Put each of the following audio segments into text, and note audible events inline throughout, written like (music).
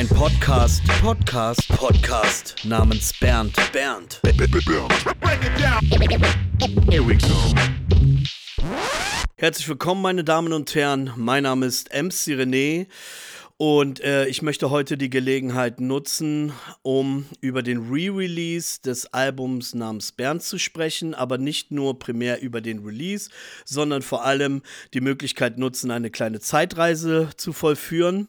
Ein Podcast, Podcast, Podcast namens Bernd, Bernd. Herzlich willkommen, meine Damen und Herren. Mein Name ist MC René und äh, ich möchte heute die Gelegenheit nutzen, um über den Re-Release des Albums namens Bernd zu sprechen, aber nicht nur primär über den Release, sondern vor allem die Möglichkeit nutzen, eine kleine Zeitreise zu vollführen.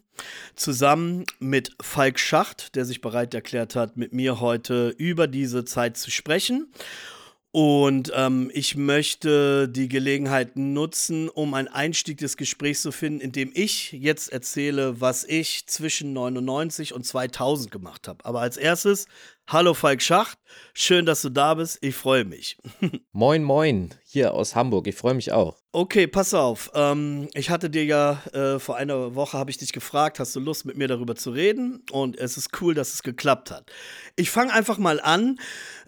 Zusammen mit Falk Schacht, der sich bereit erklärt hat, mit mir heute über diese Zeit zu sprechen. Und ähm, ich möchte die Gelegenheit nutzen, um einen Einstieg des Gesprächs zu finden, indem ich jetzt erzähle, was ich zwischen 99 und 2000 gemacht habe. Aber als erstes, hallo Falk Schacht, schön, dass du da bist, ich freue mich. (laughs) moin, moin, hier aus Hamburg, ich freue mich auch. Okay, pass auf. Ähm, ich hatte dir ja äh, vor einer Woche habe ich dich gefragt, hast du Lust mit mir darüber zu reden? Und es ist cool, dass es geklappt hat. Ich fange einfach mal an,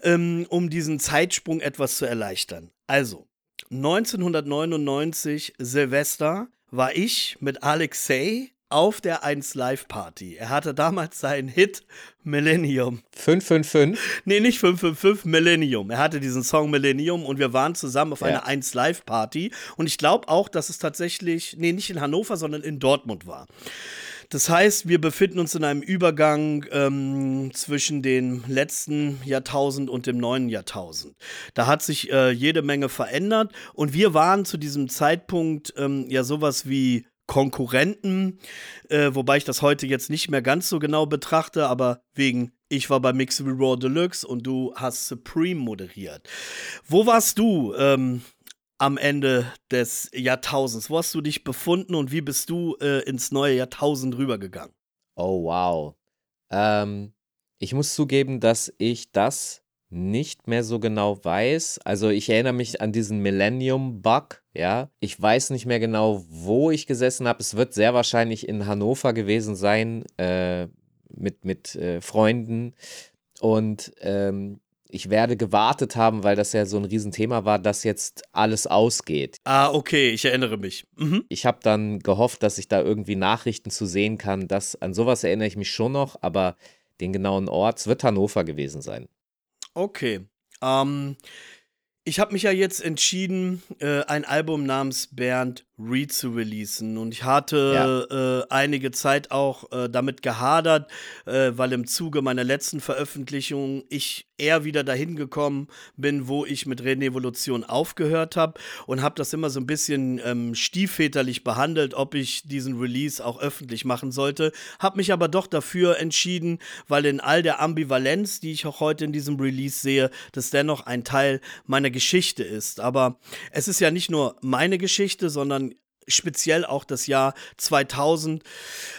ähm, um diesen Zeitsprung etwas zu erleichtern. Also 1999 Silvester war ich mit Alexei auf der 1 Live Party. Er hatte damals seinen Hit Millennium. 555? Nee, nicht 555, Millennium. Er hatte diesen Song Millennium und wir waren zusammen auf ja. einer 1 Live Party. Und ich glaube auch, dass es tatsächlich, nee, nicht in Hannover, sondern in Dortmund war. Das heißt, wir befinden uns in einem Übergang ähm, zwischen dem letzten Jahrtausend und dem neuen Jahrtausend. Da hat sich äh, jede Menge verändert und wir waren zu diesem Zeitpunkt ähm, ja sowas wie Konkurrenten, äh, wobei ich das heute jetzt nicht mehr ganz so genau betrachte, aber wegen ich war bei Mix Raw Deluxe und du hast Supreme moderiert. Wo warst du ähm, am Ende des Jahrtausends? Wo hast du dich befunden und wie bist du äh, ins neue Jahrtausend rübergegangen? Oh, wow. Ähm, ich muss zugeben, dass ich das nicht mehr so genau weiß. Also ich erinnere mich an diesen Millennium-Bug, ja. Ich weiß nicht mehr genau, wo ich gesessen habe. Es wird sehr wahrscheinlich in Hannover gewesen sein, äh, mit, mit äh, Freunden. Und ähm, ich werde gewartet haben, weil das ja so ein Riesenthema war, dass jetzt alles ausgeht. Ah, okay, ich erinnere mich. Mhm. Ich habe dann gehofft, dass ich da irgendwie Nachrichten zu sehen kann. Das, an sowas erinnere ich mich schon noch, aber den genauen Ort, es wird Hannover gewesen sein. Okay. Ähm, ich habe mich ja jetzt entschieden, äh, ein Album namens Bernd Re zu releasen. Und ich hatte ja. äh, einige Zeit auch äh, damit gehadert, äh, weil im Zuge meiner letzten Veröffentlichung ich eher wieder dahin gekommen bin, wo ich mit Renevolution aufgehört habe und habe das immer so ein bisschen ähm, stiefväterlich behandelt, ob ich diesen Release auch öffentlich machen sollte. Habe mich aber doch dafür entschieden, weil in all der Ambivalenz, die ich auch heute in diesem Release sehe, das dennoch ein Teil meiner Geschichte ist. Aber es ist ja nicht nur meine Geschichte, sondern speziell auch das Jahr 2000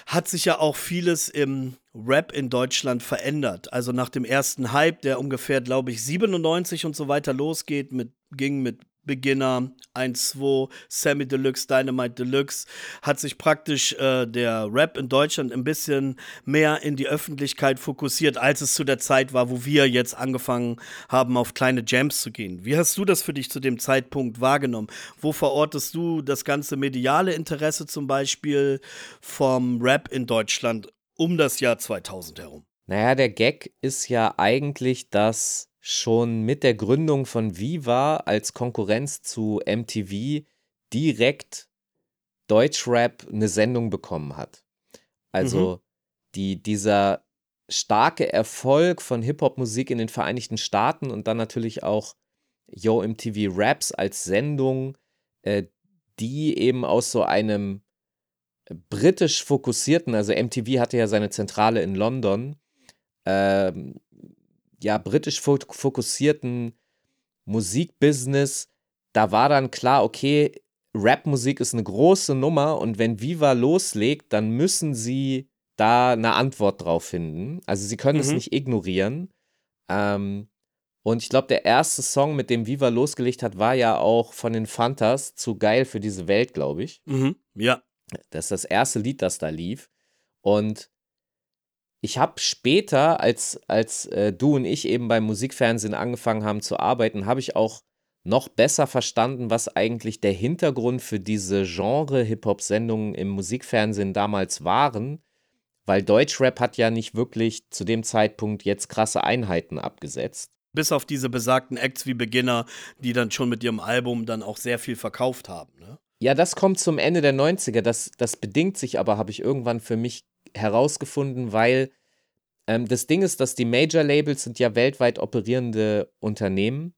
hat sich ja auch vieles im Rap in Deutschland verändert. Also nach dem ersten Hype, der ungefähr, glaube ich, 97 und so weiter losgeht, mit, ging mit Beginner 1-2, Sammy Deluxe, Dynamite Deluxe, hat sich praktisch äh, der Rap in Deutschland ein bisschen mehr in die Öffentlichkeit fokussiert, als es zu der Zeit war, wo wir jetzt angefangen haben, auf kleine Jams zu gehen. Wie hast du das für dich zu dem Zeitpunkt wahrgenommen? Wo verortest du das ganze mediale Interesse zum Beispiel vom Rap in Deutschland um das Jahr 2000 herum? Naja, der Gag ist ja eigentlich, dass schon mit der Gründung von Viva als Konkurrenz zu MTV direkt Deutschrap eine Sendung bekommen hat. Also mhm. die, dieser starke Erfolg von Hip-Hop-Musik in den Vereinigten Staaten und dann natürlich auch Yo MTV Raps als Sendung, äh, die eben aus so einem britisch fokussierten, also MTV hatte ja seine Zentrale in London, ähm, ja, britisch fokussierten Musikbusiness, da war dann klar, okay, Rapmusik ist eine große Nummer und wenn Viva loslegt, dann müssen sie da eine Antwort drauf finden. Also sie können es mhm. nicht ignorieren. Ähm, und ich glaube, der erste Song, mit dem Viva losgelegt hat, war ja auch von den Fantas zu geil für diese Welt, glaube ich. Mhm. Ja. Das ist das erste Lied, das da lief. Und ich habe später, als, als äh, du und ich eben beim Musikfernsehen angefangen haben zu arbeiten, habe ich auch noch besser verstanden, was eigentlich der Hintergrund für diese Genre-Hip-Hop-Sendungen im Musikfernsehen damals waren. weil Deutschrap hat ja nicht wirklich zu dem Zeitpunkt jetzt krasse Einheiten abgesetzt. Bis auf diese besagten Acts wie Beginner, die dann schon mit ihrem Album dann auch sehr viel verkauft haben. Ne? Ja, das kommt zum Ende der 90er. Das, das bedingt sich aber, habe ich irgendwann für mich herausgefunden, weil ähm, das Ding ist, dass die Major-Labels sind ja weltweit operierende Unternehmen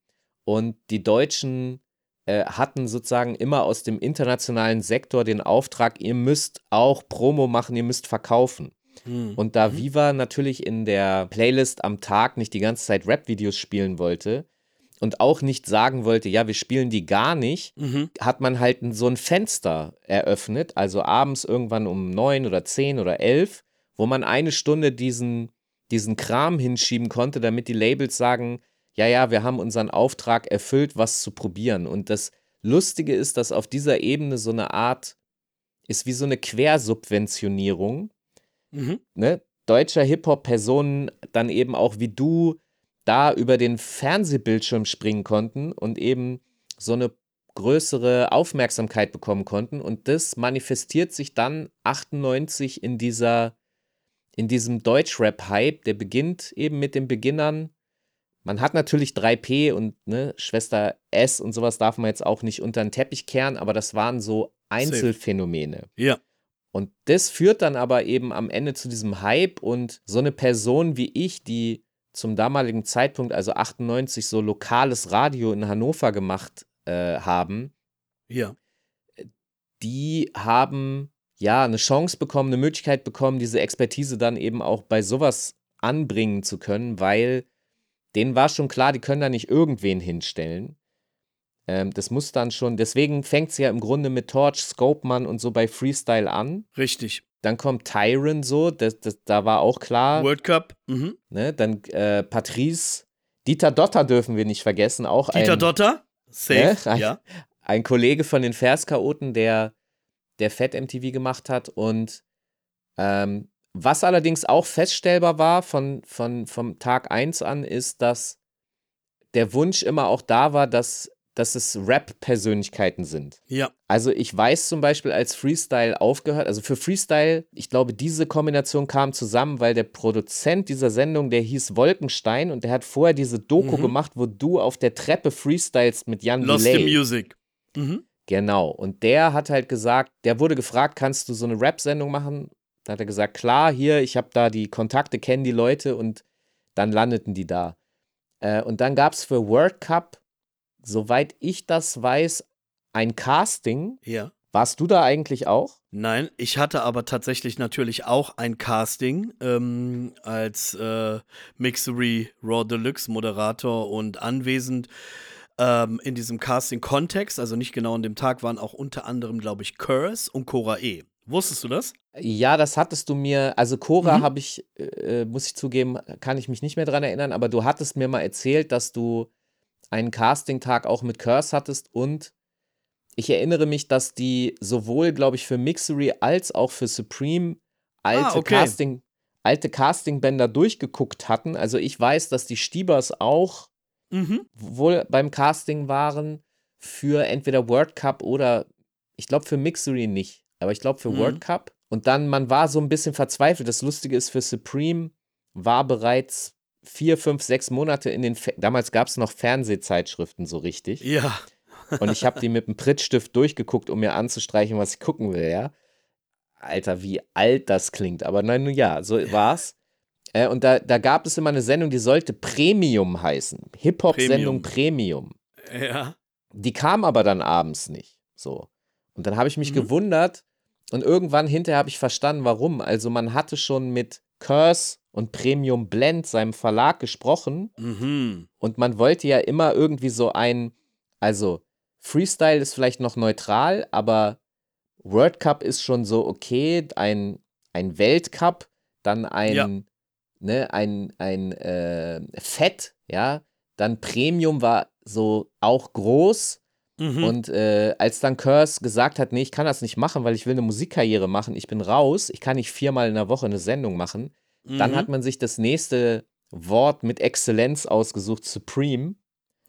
und die Deutschen äh, hatten sozusagen immer aus dem internationalen Sektor den Auftrag, ihr müsst auch Promo machen, ihr müsst verkaufen. Hm. Und da Mhm. Viva natürlich in der Playlist am Tag nicht die ganze Zeit Rap-Videos spielen wollte und auch nicht sagen wollte, ja, wir spielen die gar nicht, Mhm. hat man halt so ein Fenster eröffnet, also abends irgendwann um neun oder zehn oder elf, wo man eine Stunde diesen, diesen Kram hinschieben konnte, damit die Labels sagen, ja, ja, wir haben unseren Auftrag erfüllt, was zu probieren. Und das Lustige ist, dass auf dieser Ebene so eine Art ist wie so eine Quersubventionierung Mhm. ne, deutscher Hip-Hop-Personen dann eben auch wie du da über den Fernsehbildschirm springen konnten und eben so eine größere Aufmerksamkeit bekommen konnten. Und das manifestiert sich dann 98 in dieser, in diesem Deutschrap-Hype, der beginnt eben mit den Beginnern. Man hat natürlich 3P und ne, Schwester S und sowas darf man jetzt auch nicht unter den Teppich kehren, aber das waren so Einzelfänomene. Ja. Und das führt dann aber eben am Ende zu diesem Hype und so eine Person wie ich, die zum damaligen Zeitpunkt, also 98, so lokales Radio in Hannover gemacht äh, haben, Ja. die haben ja eine Chance bekommen, eine Möglichkeit bekommen, diese Expertise dann eben auch bei sowas anbringen zu können, weil denen war schon klar, die können da nicht irgendwen hinstellen. Ähm, das muss dann schon, deswegen fängt es ja im Grunde mit Torch, Scopeman und so bei Freestyle an. Richtig. Dann kommt Tyron so, das, das, da war auch klar. World Cup. Mhm. Ne? Dann äh, Patrice, Dieter Dotter dürfen wir nicht vergessen, auch Dieter ein, Dotter. Safe. Ne? Ja. ein Kollege von den Verschaoten, der, der Fett MTV gemacht hat. Und ähm, was allerdings auch feststellbar war von, von, vom Tag 1 an, ist, dass der Wunsch immer auch da war, dass, dass es Rap-Persönlichkeiten sind. Ja. Also ich weiß zum Beispiel, als Freestyle aufgehört, also für Freestyle, ich glaube, diese Kombination kam zusammen, weil der Produzent dieser Sendung, der hieß Wolkenstein und der hat vorher diese Doku Mhm. gemacht, wo du auf der Treppe freestylst mit Jan Lost Delay. in Music. Mhm. Genau. Und der hat halt gesagt, der wurde gefragt, kannst du so eine Rap-Sendung machen? Da hat er gesagt, klar, hier, ich habe da die Kontakte, kennen die Leute und dann landeten die da. Äh, und dann gab es für World Cup, soweit ich das weiß, ein Casting. Ja. Warst du da eigentlich auch? Nein, ich hatte aber tatsächlich natürlich auch ein Casting ähm, als äh, Mixery Raw Deluxe Moderator und anwesend ähm, in diesem Casting-Kontext, also nicht genau an dem Tag, waren auch unter anderem, glaube ich, Curse und Cora E. Wusstest du das? Ja, das hattest du mir, also Cora Mhm. habe ich, äh, muss ich zugeben, kann ich mich nicht mehr dran erinnern, aber du hattest mir mal erzählt, dass du einen Casting-Tag auch mit Curse hattest und ich erinnere mich, dass die sowohl, glaube ich, für Mixery als auch für Supreme alte Ah, okay. Casting, alte Castingbänder durchgeguckt hatten. Also ich weiß, dass die Stiebers auch Mhm. wohl beim Casting waren für entweder World Cup oder ich glaube für Mixery nicht, aber ich glaube für Mhm. World Cup. Und dann, man war so ein bisschen verzweifelt. Das Lustige ist, für Supreme war bereits vier, fünf, sechs Monate in den, Fe damals gab es noch Fernsehzeitschriften so richtig. Ja. Und ich habe die mit einem Prittstift durchgeguckt, um mir anzustreichen, was ich gucken will, ja. Alter, wie alt das klingt. Aber nein, nun ja, so war's. Äh, und da, da gab es immer eine Sendung, die sollte Premium heißen. Hip-Hop-Sendung Premium. Ja. Die kam aber dann abends nicht. So. Und dann habe ich mich Mhm. gewundert und irgendwann hinterher habe ich verstanden, warum. Also man hatte schon mit Curse und Premium Blend, seinem Verlag, gesprochen Mhm. und man wollte ja immer irgendwie so ein, also Freestyle ist vielleicht noch neutral, aber World Cup ist schon so okay, ein, ein Weltcup, dann ein, Ja. ne, ein, ein äh, Fett, ja, dann Premium war so auch groß Mhm. und äh, als dann Curse gesagt hat, nee, ich kann das nicht machen, weil ich will eine Musikkarriere machen, ich bin raus, ich kann nicht viermal in der Woche eine Sendung machen, dann Mhm. hat man sich das nächste Wort mit Exzellenz ausgesucht, Supreme.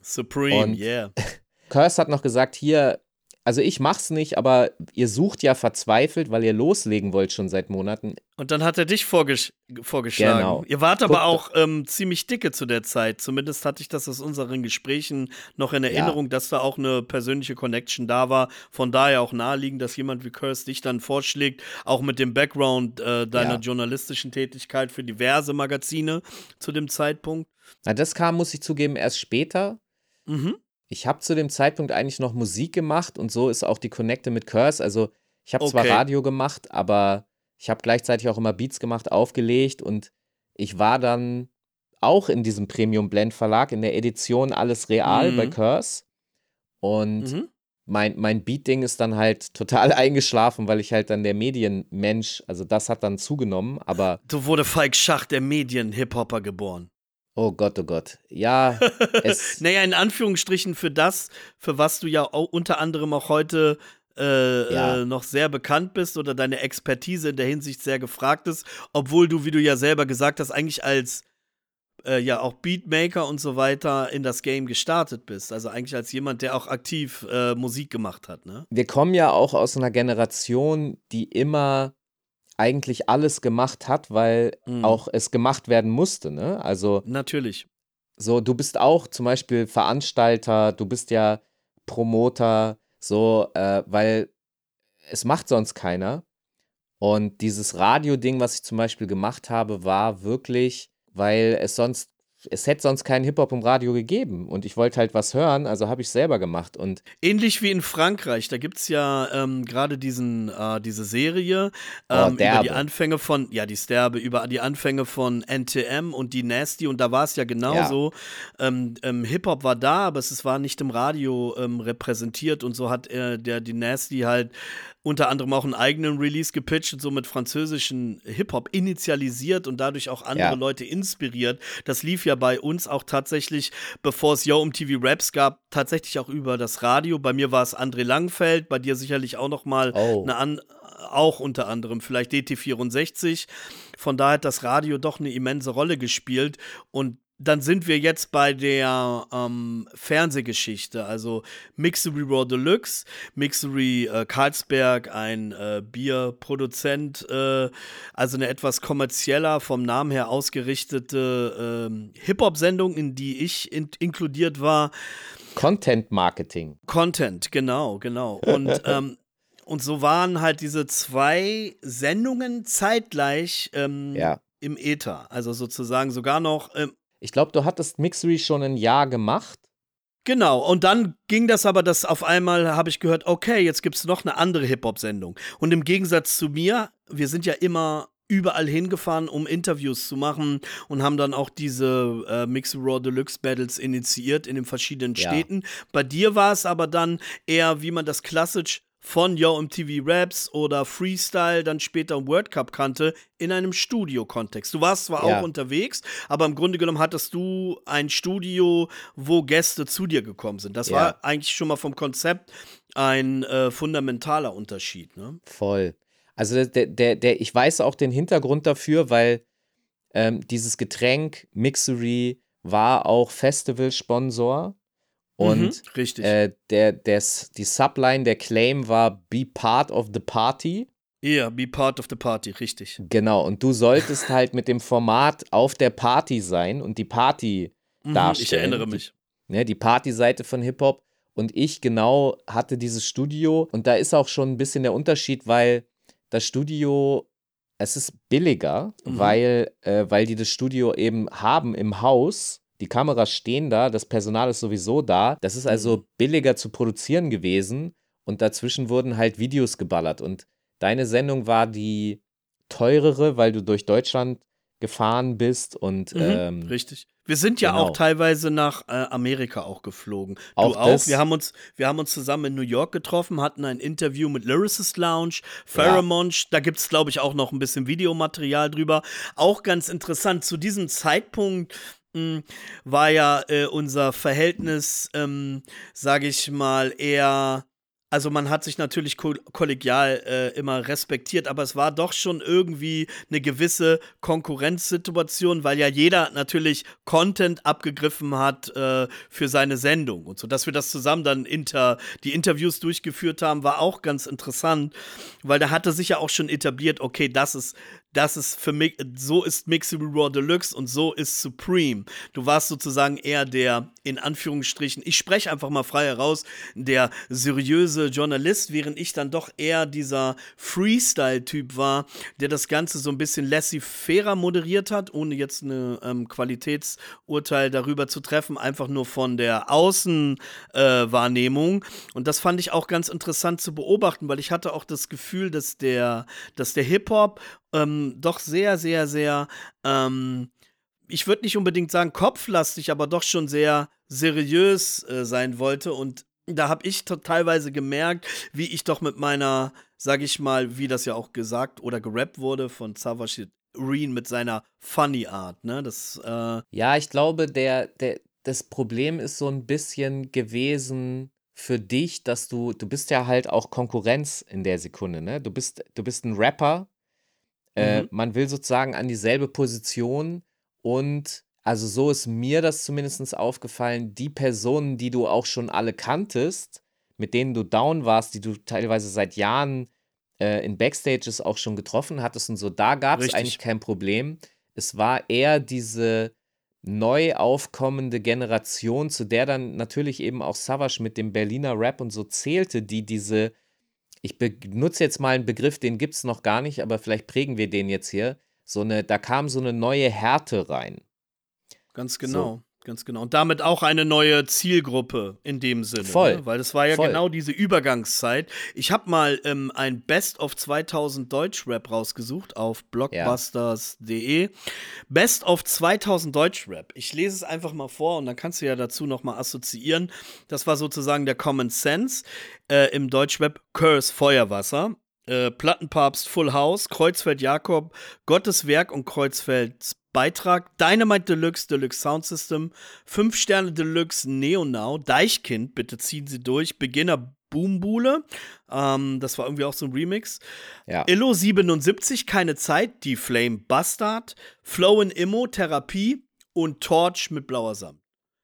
Supreme, und- yeah. (laughs) Curse hat noch gesagt, hier, also ich mach's nicht, aber ihr sucht ja verzweifelt, weil ihr loslegen wollt schon seit Monaten. Und dann hat er dich vorgesch vorgeschlagen. Genau. Ihr wart aber Guck- auch ähm, ziemlich dicke zu der Zeit. Zumindest hatte ich das aus unseren Gesprächen noch in Erinnerung, dass da auch eine persönliche Connection da war. Von daher auch naheliegend, dass jemand wie Curse dich dann vorschlägt, auch mit dem Background äh, deiner Ja. journalistischen Tätigkeit für diverse Magazine zu dem Zeitpunkt. Na, das kam, muss ich zugeben, erst später. Mhm. Ich habe zu dem Zeitpunkt eigentlich noch Musik gemacht und so ist auch die Connecte mit Curse. Also ich habe zwar Okay. Radio gemacht, aber ich habe gleichzeitig auch immer Beats gemacht, aufgelegt und ich war dann auch in diesem Premium Blend Verlag in der Edition Alles Real Mhm. bei Curse. Und Mhm. mein, mein Beat-Ding ist dann halt (laughs) total eingeschlafen, weil ich halt dann der Medienmensch, also das hat dann zugenommen, aber So wurde Falk Schach, der Medien-Hip-Hopper, geboren. Oh Gott, oh Gott. Ja, (laughs) es. Naja, in Anführungsstrichen für das, für was du ja auch unter anderem auch heute äh, Ja. äh, noch sehr bekannt bist oder deine Expertise in der Hinsicht sehr gefragt ist, obwohl du, wie du ja selber gesagt hast, eigentlich als äh, ja auch Beatmaker und so weiter in das Game gestartet bist. Also eigentlich als jemand, der auch aktiv äh, Musik gemacht hat, ne? wir kommen ja auch aus einer Generation, die immer eigentlich alles gemacht hat, weil Mhm. auch es gemacht werden musste. Ne? Also Natürlich. so, du bist auch zum Beispiel Veranstalter, du bist ja Promoter, so, äh, weil es macht sonst keiner. Und dieses Radio-Ding, was ich zum Beispiel gemacht habe, war wirklich, weil es sonst, es hätte sonst keinen Hip-Hop im Radio gegeben. Und ich wollte halt was hören, also habe ich selber gemacht. Und Ähnlich wie in Frankreich, da gibt es ja ähm, gerade diesen, äh, diese Serie Oh, ähm, über derbe. die Anfänge von, ja, die Sterbe, über die Anfänge von NTM und die Nasty und da war es ja genauso. Ähm, ähm, Hip-Hop war da, aber es, es war nicht im Radio ähm, repräsentiert und so hat äh, der die Nasty halt unter anderem auch einen eigenen Release gepitcht und so mit französischen Hip-Hop initialisiert und dadurch auch andere Ja. Leute inspiriert. Das lief ja bei uns auch tatsächlich, bevor es Yo MTV Raps gab, tatsächlich auch über das Radio. Bei mir war es André Langfeld, bei dir sicherlich auch noch mal Oh. eine an auch unter anderem vielleicht DT64. Von daher hat das Radio doch eine immense Rolle gespielt und dann sind wir jetzt bei der ähm, Fernsehgeschichte, also Mixery Raw Deluxe, Mixery äh, Karlsberg, ein äh, Bierproduzent, äh, also eine etwas kommerzieller, vom Namen her ausgerichtete ähm, Hip-Hop-Sendung, in die ich in inkludiert war. Content Marketing. Content, genau, genau. Und, (laughs) ähm, und so waren halt diese zwei Sendungen zeitgleich ähm, Ja. im Äther. Also sozusagen sogar noch ähm, Ich glaube, du hattest Mixery schon ein Jahr gemacht. Genau, und dann ging das aber, dass auf einmal habe ich gehört, okay, jetzt gibt es noch eine andere Hip-Hop-Sendung. Und im Gegensatz zu mir, wir sind ja immer überall hingefahren, um Interviews zu machen und haben dann auch diese äh, Mix Raw Deluxe Battles initiiert in den verschiedenen Ja. Städten. Bei dir war es aber dann eher, wie man das klassisch von Yo MTV Raps oder Freestyle dann später im World Cup kannte, in einem Studio-Kontext. Du warst zwar Ja. auch unterwegs, aber im Grunde genommen hattest du ein Studio, wo Gäste zu dir gekommen sind. Das Ja. war eigentlich schon mal vom Konzept ein äh, fundamentaler Unterschied. Ne? Voll. Also der, der, der, ich weiß auch den Hintergrund dafür, weil ähm, dieses Getränk Mixery war auch Festivalsponsor und Mhm, richtig. äh, der, der, die Subline, der Claim war Be Part of the Party. Ja, be part of the party, richtig. Genau, und du solltest halt mit dem Format auf der Party sein und die Party Mhm, ich darstellen. erinnere mich. ne, die Partyseite von Hip-Hop. Und ich genau hatte dieses Studio. Und da ist auch schon ein bisschen der Unterschied, weil das Studio, es ist billiger, Mhm. weil, äh, weil die das Studio eben haben im Haus. Die Kameras stehen da, das Personal ist sowieso da. Das ist also Mhm. billiger zu produzieren gewesen. Und dazwischen wurden halt Videos geballert. Und deine Sendung war die teurere, weil du durch Deutschland gefahren bist und Mhm, ähm, richtig. Wir sind ja genau. auch teilweise nach äh, Amerika auch geflogen. Auch du auch. Wir haben, uns, wir haben uns zusammen in New York getroffen, hatten ein Interview mit Lyricist Lounge, Pheromone. Da gibt es, glaube ich, auch noch ein bisschen Videomaterial drüber. Auch ganz interessant. Zu diesem Zeitpunkt mh, war ja äh, unser Verhältnis, ähm, sage ich mal, eher also man hat sich natürlich ko kollegial äh, immer respektiert, aber es war doch schon irgendwie eine gewisse Konkurrenzsituation, weil ja jeder natürlich Content abgegriffen hat äh, für seine Sendung und so. Dass wir das zusammen dann inter die Interviews durchgeführt haben, war auch ganz interessant, weil da hatte sich ja auch schon etabliert, okay, das ist das ist für mich, so ist Mixable Raw Deluxe und so ist Supreme. Du warst sozusagen eher der, in Anführungsstrichen, ich spreche einfach mal frei heraus, der seriöse Journalist, während ich dann doch eher dieser Freestyle-Typ war, der das Ganze so ein bisschen laissez-fairer moderiert hat, ohne jetzt eine ähm, Qualitätsurteil darüber zu treffen, einfach nur von der Außenwahrnehmung. Äh, und das fand ich auch ganz interessant zu beobachten, weil ich hatte auch das Gefühl, dass der, dass der Hip-Hop ähm, doch sehr, sehr, sehr, ähm, ich würde nicht unbedingt sagen kopflastig, aber doch schon sehr seriös äh, sein wollte. Und da habe ich teilweise gemerkt, wie ich doch mit meiner, sag ich mal, wie das ja auch gesagt oder gerappt wurde von Savage Reen mit seiner Funny Art, ne? Das, äh ja, ich glaube, der, der, das Problem ist so ein bisschen gewesen für dich, dass du, du bist ja halt auch Konkurrenz in der Sekunde, ne? Du bist, du bist ein Rapper äh, mhm. man will sozusagen an dieselbe Position und also so ist mir das zumindest aufgefallen, die Personen, die du auch schon alle kanntest, mit denen du down warst, die du teilweise seit Jahren äh, in Backstages auch schon getroffen hattest und so, da gab es eigentlich kein Problem. Es war eher diese neu aufkommende Generation, zu der dann natürlich eben auch Savage mit dem Berliner Rap und so zählte, die diese ich benutze jetzt mal einen Begriff, den gibt es noch gar nicht, aber vielleicht prägen wir den jetzt hier. So eine, da kam so eine neue Härte rein. Ganz genau. So. Ganz genau. Und damit auch eine neue Zielgruppe in dem Sinne. Voll. Ne? Weil das war ja Voll. genau diese Übergangszeit. Ich habe mal ähm, ein Best of 2000 Deutschrap rausgesucht auf blockbusters.de. Ja. Best of 2000 Deutschrap. Ich lese es einfach mal vor und dann kannst du ja dazu nochmal assoziieren. Das war sozusagen der Common Sense äh, im Deutschrap Curse Feuerwasser. Äh, Plattenpapst Full House, Kreuzfeld Jakob, Gottes Werk und Kreuzfelds Beitrag Dynamite Deluxe, Deluxe Sound System, 5 Sterne Deluxe Neonau, Deichkind, bitte ziehen Sie durch, Beginner Boombule, ähm, das war irgendwie auch so ein Remix. Ja. Illo 77, keine Zeit, die Flame Bastard, Flow in Immo, Therapie und Torch mit blauer Samt.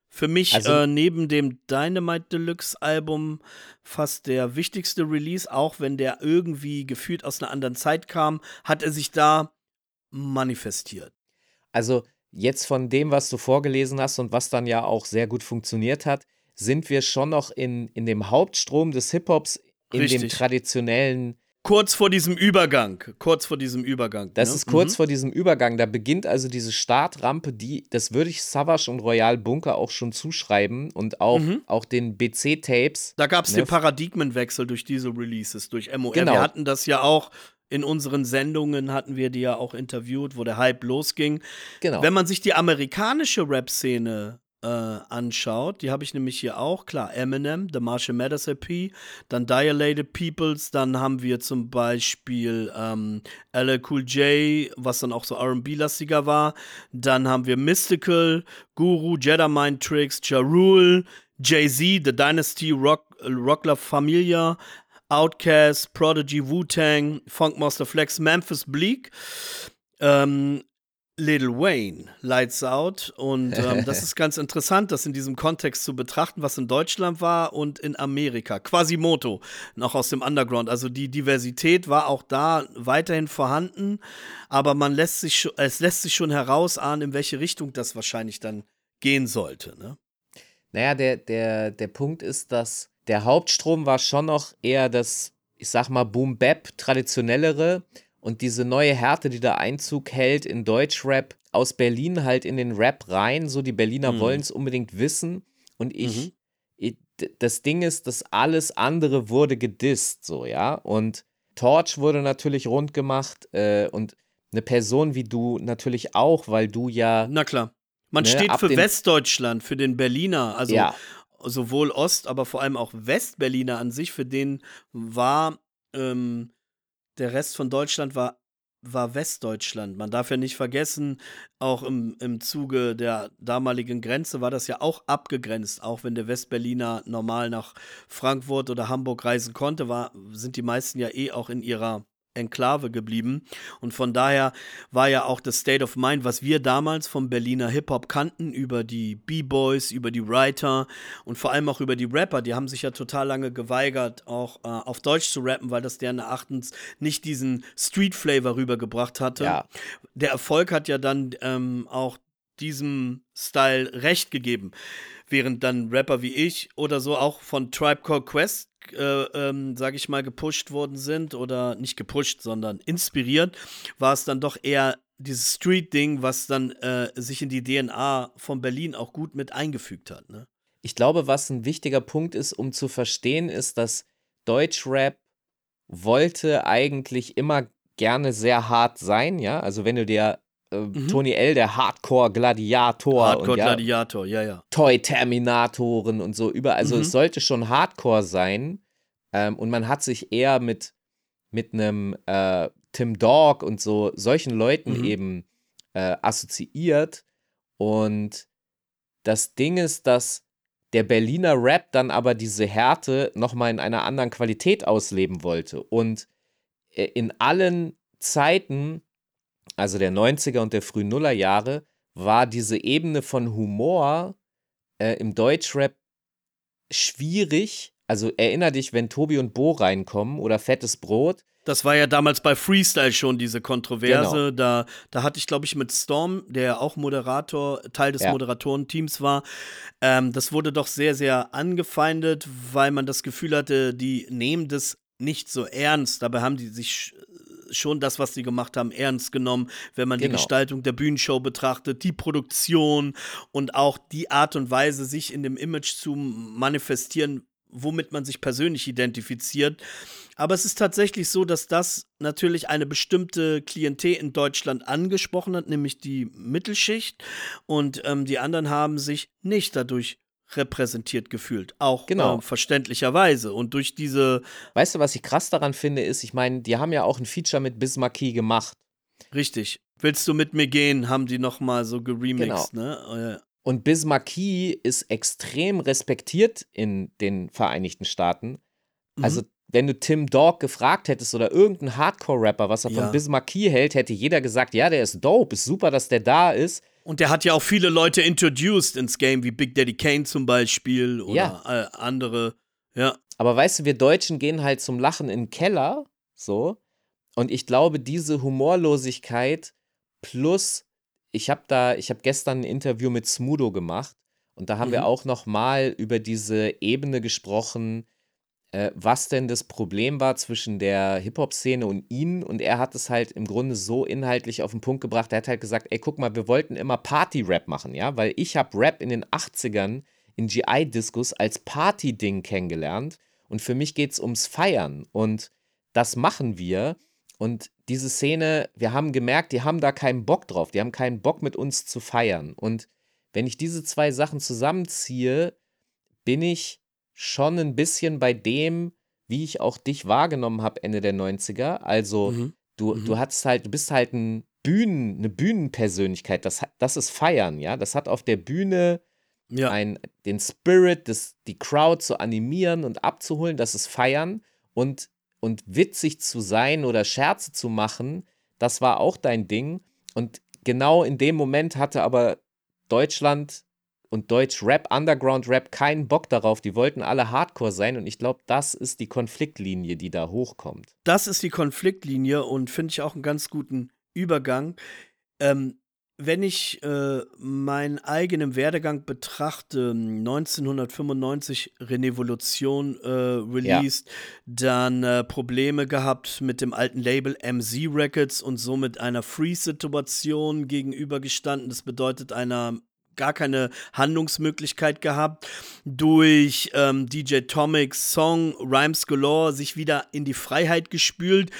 Für mich also, äh, neben dem Dynamite Deluxe Album fast der wichtigste Release, auch wenn der irgendwie gefühlt aus einer anderen Zeit kam, hat er sich da manifestiert. Also jetzt von dem, was du vorgelesen hast und was dann ja auch sehr gut funktioniert hat, sind wir schon noch in, in dem Hauptstrom des Hip-Hops, in Richtig. dem traditionellen. Kurz vor diesem Übergang. Kurz vor diesem Übergang. Das ne? ist kurz mhm. vor diesem Übergang. Da beginnt also diese Startrampe, die, das würde ich Savage und Royal Bunker auch schon zuschreiben und auch, mhm. auch den BC-Tapes. Da gab es ne? den Paradigmenwechsel durch diese Releases, durch MOR. Genau. Wir hatten das ja auch in unseren Sendungen hatten wir die ja auch interviewt, wo der Hype losging. Genau. Wenn man sich die amerikanische Rap-Szene äh, anschaut, die habe ich nämlich hier auch, klar, Eminem, The Marshall Mathers EP, dann Dilated Peoples, dann haben wir zum Beispiel ähm, LL Cool J, was dann auch so R&B-lastiger war, dann haben wir Mystical, Guru, Jedi Mind Tricks, Ja Rule, Jay-Z, The Dynasty, Rock, Rockler Familia, Outcast, Prodigy, Wu-Tang, Funkmaster Flex, Memphis Bleak, ähm, Little Wayne, Lights Out. Und ähm, das (laughs) ist ganz interessant, das in diesem Kontext zu betrachten, was in Deutschland war und in Amerika. Quasimoto, noch aus dem Underground. Also die Diversität war auch da weiterhin vorhanden, aber man lässt sich, es lässt sich schon herausahnen, in welche Richtung das wahrscheinlich dann gehen sollte. Ne? Naja, der, der, der Punkt ist, dass der Hauptstrom war schon noch eher das, ich sag mal, Boom-Bap, traditionellere. Und diese neue Härte, die da Einzug hält in Deutschrap, aus Berlin halt in den Rap rein. So, die Berliner mhm. wollen es unbedingt wissen. Und ich, mhm. ich, das Ding ist, dass alles andere wurde gedisst, so, ja. Und Torch wurde natürlich rund gemacht äh, und eine Person wie du natürlich auch, weil du ja. Na klar. Man ne, steht für Westdeutschland, für den Berliner. Also ja sowohl Ost, aber vor allem auch Westberliner an sich, für den war ähm, der Rest von Deutschland war war Westdeutschland. Man darf ja nicht vergessen, auch im, im Zuge der damaligen Grenze war das ja auch abgegrenzt. Auch wenn der Westberliner normal nach Frankfurt oder Hamburg reisen konnte, war, sind die meisten ja eh auch in ihrer Enklave geblieben. Und von daher war ja auch das State of Mind, was wir damals vom Berliner Hip-Hop kannten, über die B-Boys, über die Writer und vor allem auch über die Rapper, die haben sich ja total lange geweigert, auch äh, auf Deutsch zu rappen, weil das deren Erachtens nicht diesen Street-Flavor rübergebracht hatte. Ja. Der Erfolg hat ja dann ähm, auch diesem Style recht gegeben. Während dann Rapper wie ich oder so auch von Tribe Called Quest äh, ähm, sage ich mal, gepusht worden sind oder nicht gepusht, sondern inspiriert, war es dann doch eher dieses Street-Ding, was dann äh, sich in die DNA von Berlin auch gut mit eingefügt hat. Ne? Ich glaube, was ein wichtiger Punkt ist, um zu verstehen, ist, dass Deutschrap wollte eigentlich immer gerne sehr hart sein, ja. Also wenn du dir äh, mhm. Tony L, der Hardcore-Gladiator. Hardcore-Gladiator, ja, ja. Toy-Terminatoren und so über. Also mhm. es sollte schon Hardcore sein. Ähm, und man hat sich eher mit, mit einem äh, Tim Dog und so solchen Leuten mhm. eben äh, assoziiert. Und das Ding ist, dass der Berliner Rap dann aber diese Härte nochmal in einer anderen Qualität ausleben wollte. Und äh, in allen Zeiten also der 90er und der frühen Nullerjahre, war diese Ebene von Humor äh, im Deutschrap schwierig. Also erinner dich, wenn Tobi und Bo reinkommen oder Fettes Brot. Das war ja damals bei Freestyle schon diese Kontroverse. Genau. Da, da hatte ich, glaube ich, mit Storm, der auch Moderator, Teil des ja. Moderatorenteams war, ähm, das wurde doch sehr, sehr angefeindet, weil man das Gefühl hatte, die nehmen das nicht so ernst. Dabei haben die sich schon das, was sie gemacht haben, ernst genommen, wenn man genau. die Gestaltung der Bühnenshow betrachtet, die Produktion und auch die Art und Weise, sich in dem Image zu manifestieren, womit man sich persönlich identifiziert. Aber es ist tatsächlich so, dass das natürlich eine bestimmte Klientel in Deutschland angesprochen hat, nämlich die Mittelschicht. Und ähm, die anderen haben sich nicht dadurch repräsentiert gefühlt. Auch genau. äh, verständlicherweise. Und durch diese. Weißt du, was ich krass daran finde, ist, ich meine, die haben ja auch ein Feature mit Bismarcky gemacht. Richtig. Willst du mit mir gehen, haben die nochmal so geremixed, genau. ne? Oh, Und Bismarcky ist extrem respektiert in den Vereinigten Staaten. Mhm. Wenn du Tim Dog gefragt hättest oder irgendeinen Hardcore-Rapper, was er ja. von Bismarcky hält, hätte jeder gesagt, ja, der ist dope, ist super, dass der da ist. Und der hat ja auch viele Leute introduced ins Game, wie Big Daddy Kane zum Beispiel oder ja. äh, andere. Ja. Aber weißt du, wir Deutschen gehen halt zum Lachen in den Keller, so. Und ich glaube, diese Humorlosigkeit plus, ich habe da, ich habe gestern ein Interview mit Smudo gemacht und da haben mhm. wir auch noch mal über diese Ebene gesprochen, äh, was denn das Problem war zwischen der Hip-Hop-Szene und ihnen. Und er hat es halt im Grunde so inhaltlich auf den Punkt gebracht. Er hat halt gesagt, ey, guck mal, wir wollten immer Party-Rap machen, ja, weil ich habe Rap in den 80ern in GI-Diskus als Party-Ding kennengelernt. Und für mich geht es ums Feiern. Und das machen wir. Und diese Szene, wir haben gemerkt, die haben da keinen Bock drauf. Die haben keinen Bock mit uns zu feiern. Und wenn ich diese zwei Sachen zusammenziehe, bin ich schon ein bisschen bei dem, wie ich auch dich wahrgenommen habe Ende der 90er. Also mhm. du, mhm. du hattest halt, du bist halt ein Bühnen, eine Bühnenpersönlichkeit. Das, das ist Feiern, ja. Das hat auf der Bühne ja. ein, den Spirit, das, die Crowd zu animieren und abzuholen, das ist Feiern. Und, und witzig zu sein oder Scherze zu machen, das war auch dein Ding. Und genau in dem Moment hatte aber Deutschland und Deutsch-Rap, Underground-Rap keinen Bock darauf. Die wollten alle Hardcore sein und ich glaube, das ist die Konfliktlinie, die da hochkommt. Das ist die Konfliktlinie und finde ich auch einen ganz guten Übergang. Ähm, wenn ich äh, meinen eigenen Werdegang betrachte, 1995 Renevolution äh, released, ja. dann äh, Probleme gehabt mit dem alten Label MZ Records und somit einer Free-Situation gegenübergestanden. Das bedeutet einer gar keine Handlungsmöglichkeit gehabt, durch ähm, DJ Tomics Song Rhymes Galore sich wieder in die Freiheit gespült.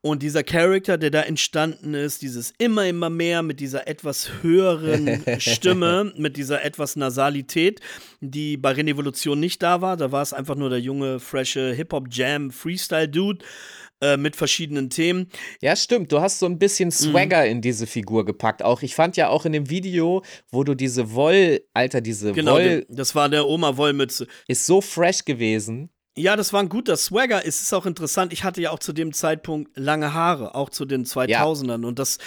Und dieser Charakter, der da entstanden ist, dieses immer, immer mehr mit dieser etwas höheren (laughs) Stimme, mit dieser etwas Nasalität, die bei Renevolution nicht da war. Da war es einfach nur der junge, frische Hip-Hop-Jam-Freestyle-Dude. Äh, mit verschiedenen Themen. Ja, stimmt. Du hast so ein bisschen Swagger mhm. in diese Figur gepackt. Auch ich fand ja auch in dem Video, wo du diese Woll, Alter, diese genau, Woll. Das war der Oma Wollmütze. Ist so fresh gewesen. Ja, das war ein guter Swagger. Es ist auch interessant. Ich hatte ja auch zu dem Zeitpunkt lange Haare, auch zu den 2000ern. Ja. Und das,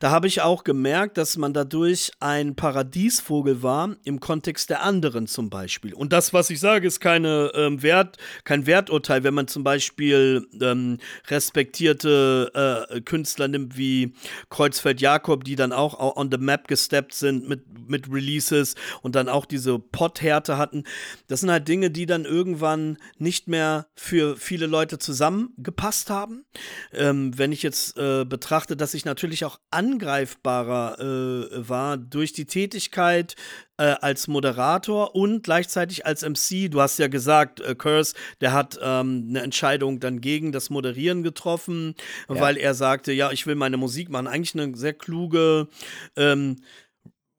da habe ich auch gemerkt, dass man dadurch ein Paradiesvogel war im Kontext der anderen zum Beispiel. Und das, was ich sage, ist keine ähm, Wert, kein Werturteil, wenn man zum Beispiel ähm, respektierte äh, Künstler nimmt wie Kreuzfeld Jakob, die dann auch on the map gesteppt sind mit, mit Releases und dann auch diese Potthärte hatten. Das sind halt Dinge, die dann irgendwann nicht nicht mehr für viele Leute zusammengepasst haben. Ähm, wenn ich jetzt äh, betrachte, dass ich natürlich auch angreifbarer äh, war durch die Tätigkeit äh, als Moderator und gleichzeitig als MC. Du hast ja gesagt, äh, Curse, der hat ähm, eine Entscheidung dann gegen das Moderieren getroffen, ja. weil er sagte, ja, ich will meine Musik machen. Eigentlich eine sehr kluge ähm,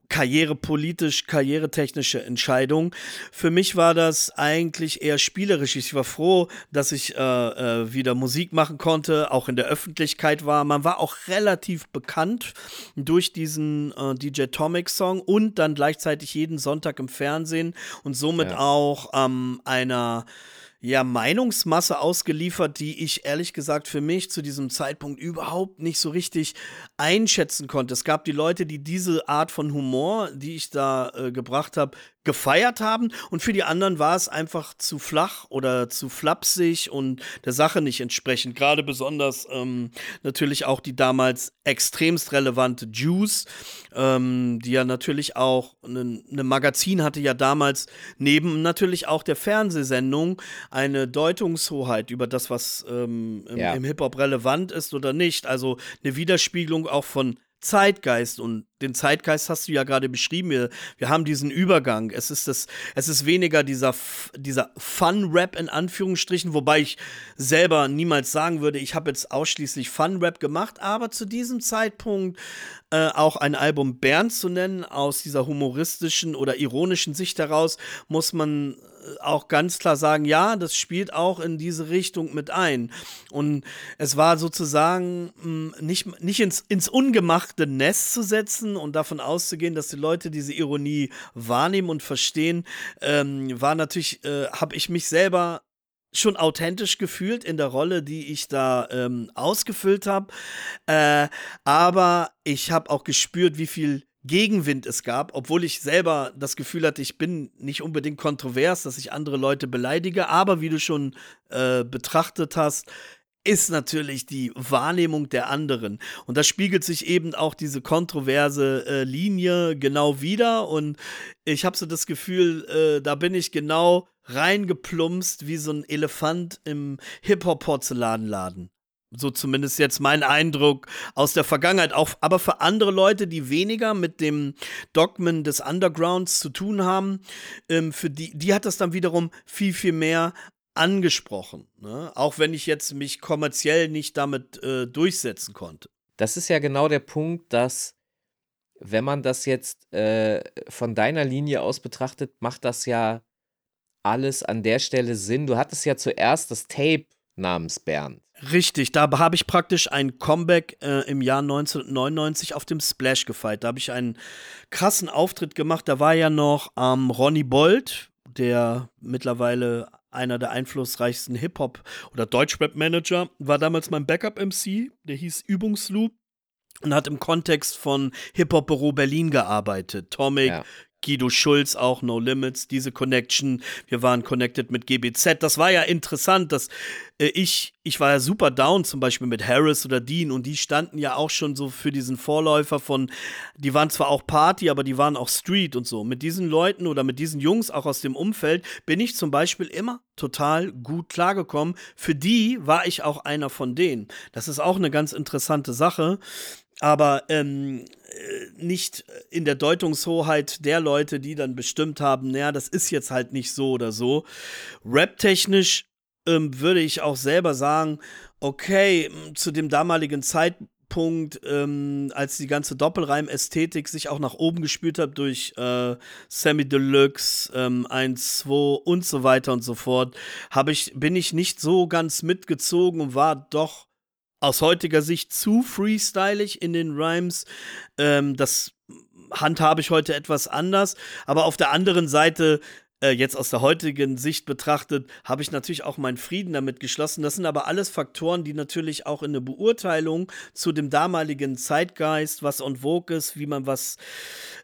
karrierepolitisch, karrieretechnische Entscheidung. Für mich war das eigentlich eher spielerisch. Ich war froh, dass ich äh, äh, wieder Musik machen konnte, auch in der Öffentlichkeit war. Man war auch relativ bekannt durch diesen äh, DJ Tomic Song und dann gleichzeitig jeden Sonntag im Fernsehen und somit ja. auch ähm, einer ja, Meinungsmasse ausgeliefert, die ich ehrlich gesagt für mich zu diesem Zeitpunkt überhaupt nicht so richtig einschätzen konnte. Es gab die Leute, die diese Art von Humor, die ich da äh, gebracht habe, gefeiert haben und für die anderen war es einfach zu flach oder zu flapsig und der Sache nicht entsprechend. Gerade besonders ähm, natürlich auch die damals extremst relevante Juice, ähm, die ja natürlich auch ein ne Magazin hatte ja damals neben natürlich auch der Fernsehsendung eine Deutungshoheit über das, was ähm, im, ja. im Hip-Hop relevant ist oder nicht. Also eine Widerspiegelung auch von Zeitgeist und den Zeitgeist hast du ja gerade beschrieben. Wir, wir haben diesen Übergang. Es ist das, es ist weniger dieser, dieser Fun-Rap in Anführungsstrichen, wobei ich selber niemals sagen würde, ich habe jetzt ausschließlich Fun-Rap gemacht, aber zu diesem Zeitpunkt äh, auch ein Album Bernd zu nennen, aus dieser humoristischen oder ironischen Sicht heraus, muss man auch ganz klar sagen, ja, das spielt auch in diese Richtung mit ein. Und es war sozusagen mh, hm, nicht, nicht ins, ins ungemachte Nest zu setzen und davon auszugehen, dass die Leute diese Ironie wahrnehmen und verstehen, ähm, war natürlich, äh, habe ich mich selber schon authentisch gefühlt in der Rolle, die ich da ähm, ausgefüllt habe. Äh, aber ich habe auch gespürt, wie viel Gegenwind es gab, obwohl ich selber das Gefühl hatte, ich bin nicht unbedingt kontrovers, dass ich andere Leute beleidige, aber wie du schon äh, betrachtet hast, ist natürlich die Wahrnehmung der anderen. Und da spiegelt sich eben auch diese kontroverse äh, Linie genau wieder. Und ich habe so das Gefühl, äh, da bin ich genau reingeplumpst wie so ein Elefant im Hip-Hop-Porzellanladen. So zumindest jetzt mein Eindruck aus der Vergangenheit. Auch, aber für andere Leute, die weniger mit dem Dogmen des Undergrounds zu tun haben, ähm, für die, die hat das dann wiederum viel, viel mehr angesprochen. Ne? Auch wenn ich jetzt mich kommerziell nicht damit äh, durchsetzen konnte. Das ist ja genau der Punkt, dass wenn man das jetzt äh, von deiner Linie aus betrachtet, macht das ja alles an der Stelle Sinn. Du hattest ja zuerst das Tape namens Bernd. Richtig, da habe ich praktisch ein Comeback äh, im Jahr 1999 auf dem Splash gefeiert. Da habe ich einen krassen Auftritt gemacht. Da war ja noch ähm, Ronny Bold, der mittlerweile einer der einflussreichsten Hip-Hop- oder Deutschrap-Manager, war damals mein Backup-MC, der hieß Übungsloop und hat im Kontext von Hip-Hop-Büro Berlin gearbeitet. Tomic, ja. Guido Schulz auch, No Limits, diese Connection. Wir waren connected mit GBZ. Das war ja interessant, dass äh, ich, ich war ja super down, zum Beispiel mit Harris oder Dean, und die standen ja auch schon so für diesen Vorläufer von, die waren zwar auch Party, aber die waren auch Street und so. Mit diesen Leuten oder mit diesen Jungs auch aus dem Umfeld bin ich zum Beispiel immer total gut klargekommen. Für die war ich auch einer von denen. Das ist auch eine ganz interessante Sache aber ähm, äh, nicht in der Deutungshoheit der Leute, die dann bestimmt haben, naja, das ist jetzt halt nicht so oder so. Rap-technisch ähm, würde ich auch selber sagen, okay, zu dem damaligen Zeitpunkt Punkt, ähm, als die ganze Doppelreim-Ästhetik sich auch nach oben gespült hat durch äh, Sammy Deluxe, ähm, 1, 2 und so weiter und so fort, ich, bin ich nicht so ganz mitgezogen und war doch aus heutiger Sicht zu freestylig in den Rhymes. Ähm, das handhabe ich heute etwas anders. Aber auf der anderen Seite äh, jetzt aus der heutigen Sicht betrachtet, habe ich natürlich auch meinen Frieden damit geschlossen. Das sind aber alles Faktoren, die natürlich auch in der Beurteilung zu dem damaligen Zeitgeist, was on vogue ist, wie man was,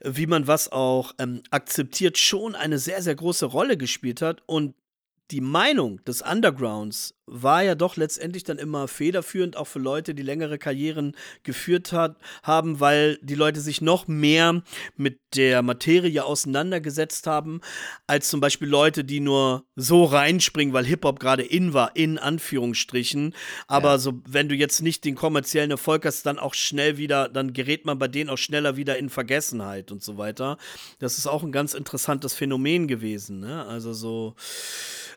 wie man was auch ähm, akzeptiert, schon eine sehr, sehr große Rolle gespielt hat. Und die Meinung des Undergrounds war ja doch letztendlich dann immer federführend, auch für Leute, die längere Karrieren geführt hat, haben, weil die Leute sich noch mehr mit der Materie auseinandergesetzt haben, als zum Beispiel Leute, die nur so reinspringen, weil Hip-Hop gerade in war, in Anführungsstrichen. Aber ja. so, wenn du jetzt nicht den kommerziellen Erfolg hast, dann auch schnell wieder, dann gerät man bei denen auch schneller wieder in Vergessenheit und so weiter. Das ist auch ein ganz interessantes Phänomen gewesen, ne? Also so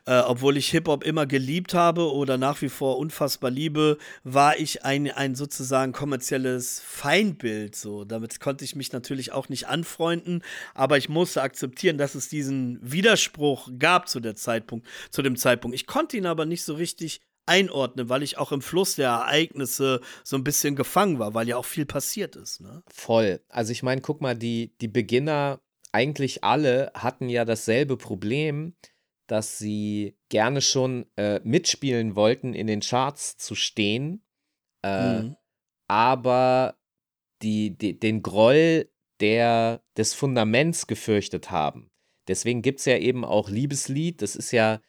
äh, obwohl ich Hip-Hop immer geliebt habe oder nach wie vor unfassbar liebe, war ich ein, ein sozusagen kommerzielles Feindbild. So. Damit konnte ich mich natürlich auch nicht anfreunden, aber ich musste akzeptieren, dass es diesen Widerspruch gab zu, der Zeitpunkt, zu dem Zeitpunkt. Ich konnte ihn aber nicht so richtig einordnen, weil ich auch im Fluss der Ereignisse so ein bisschen gefangen war, weil ja auch viel passiert ist. Ne? Voll. Also ich meine, guck mal, die, die Beginner, eigentlich alle hatten ja dasselbe Problem dass sie gerne schon äh, mitspielen wollten, in den Charts zu stehen, äh, mhm. aber die, die, den Groll der, des Fundaments gefürchtet haben. Deswegen gibt es ja eben auch Liebeslied. Das ist ja,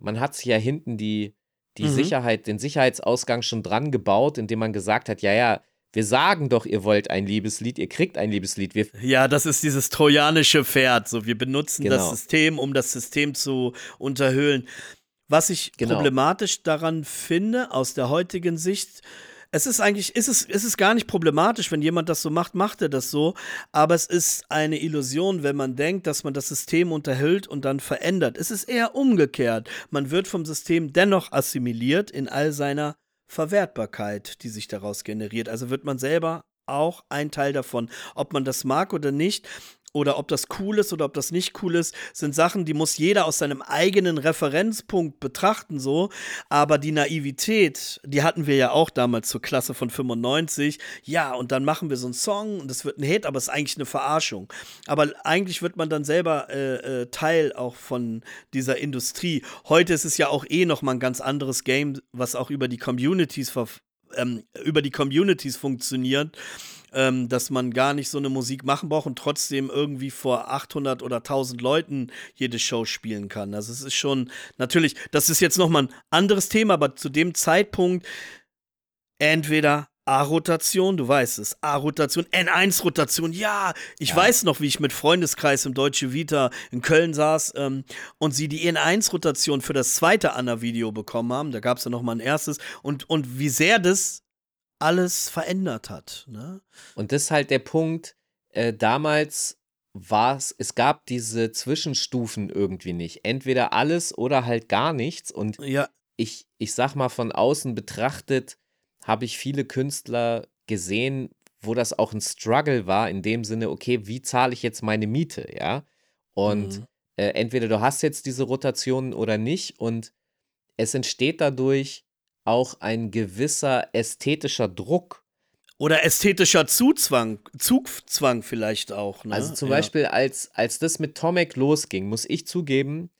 man hat sich ja hinten die, die mhm. Sicherheit, den Sicherheitsausgang schon dran gebaut, indem man gesagt hat, ja, ja, wir sagen doch, ihr wollt ein Liebeslied, ihr kriegt ein Liebeslied. Wir ja, das ist dieses trojanische Pferd. So, wir benutzen genau. das System, um das System zu unterhöhlen. Was ich genau. problematisch daran finde, aus der heutigen Sicht, es ist eigentlich, ist es, ist es gar nicht problematisch, wenn jemand das so macht, macht er das so. Aber es ist eine Illusion, wenn man denkt, dass man das System unterhüllt und dann verändert. Es ist eher umgekehrt. Man wird vom System dennoch assimiliert in all seiner Verwertbarkeit, die sich daraus generiert. Also wird man selber auch ein Teil davon. Ob man das mag oder nicht, oder ob das cool ist oder ob das nicht cool ist, sind Sachen, die muss jeder aus seinem eigenen Referenzpunkt betrachten, so. Aber die Naivität, die hatten wir ja auch damals zur Klasse von 95. Ja, und dann machen wir so einen Song und das wird ein Hit, aber es ist eigentlich eine Verarschung. Aber eigentlich wird man dann selber äh, äh, Teil auch von dieser Industrie. Heute ist es ja auch eh noch mal ein ganz anderes Game, was auch über die Communities ähm, über die Communities funktioniert ähm, dass man gar nicht so eine Musik machen braucht und trotzdem irgendwie vor 800 oder 1000 Leuten jede Show spielen kann. Also es ist schon, natürlich, das ist jetzt nochmal ein anderes Thema, aber zu dem Zeitpunkt entweder A-Rotation, du weißt es, A-Rotation, N1-Rotation, ja, ich ja. weiß noch, wie ich mit Freundeskreis im Deutsche Vita in Köln saß ähm, und sie die N1-Rotation für das zweite Anna-Video bekommen haben, da gab es ja noch mal ein erstes und, und wie sehr das alles verändert hat. Ne? Und das ist halt der Punkt, äh, damals war es, es gab diese Zwischenstufen irgendwie nicht. Entweder alles oder halt gar nichts. Und ja. ich, ich sag mal, von außen betrachtet, habe ich viele Künstler gesehen, wo das auch ein Struggle war, in dem Sinne, okay, wie zahle ich jetzt meine Miete, ja? Und mhm. äh, entweder du hast jetzt diese Rotationen oder nicht. Und es entsteht dadurch auch ein gewisser ästhetischer Druck. Oder ästhetischer Zuzwang, Zugzwang vielleicht auch. Ne? Also zum ja. Beispiel, als, als das mit Tomek losging, muss ich zugeben,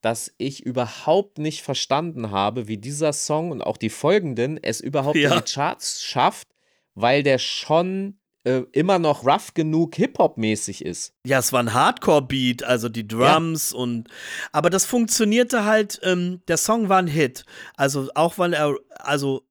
dass ich überhaupt nicht verstanden habe, wie dieser Song und auch die folgenden es überhaupt ja. in die Charts schafft, weil der schon äh, immer noch rough genug Hip-Hop-mäßig ist. Ja, es war ein Hardcore-Beat, also die Drums ja. und. Aber das funktionierte halt, ähm, der Song war ein Hit. Also auch weil er, also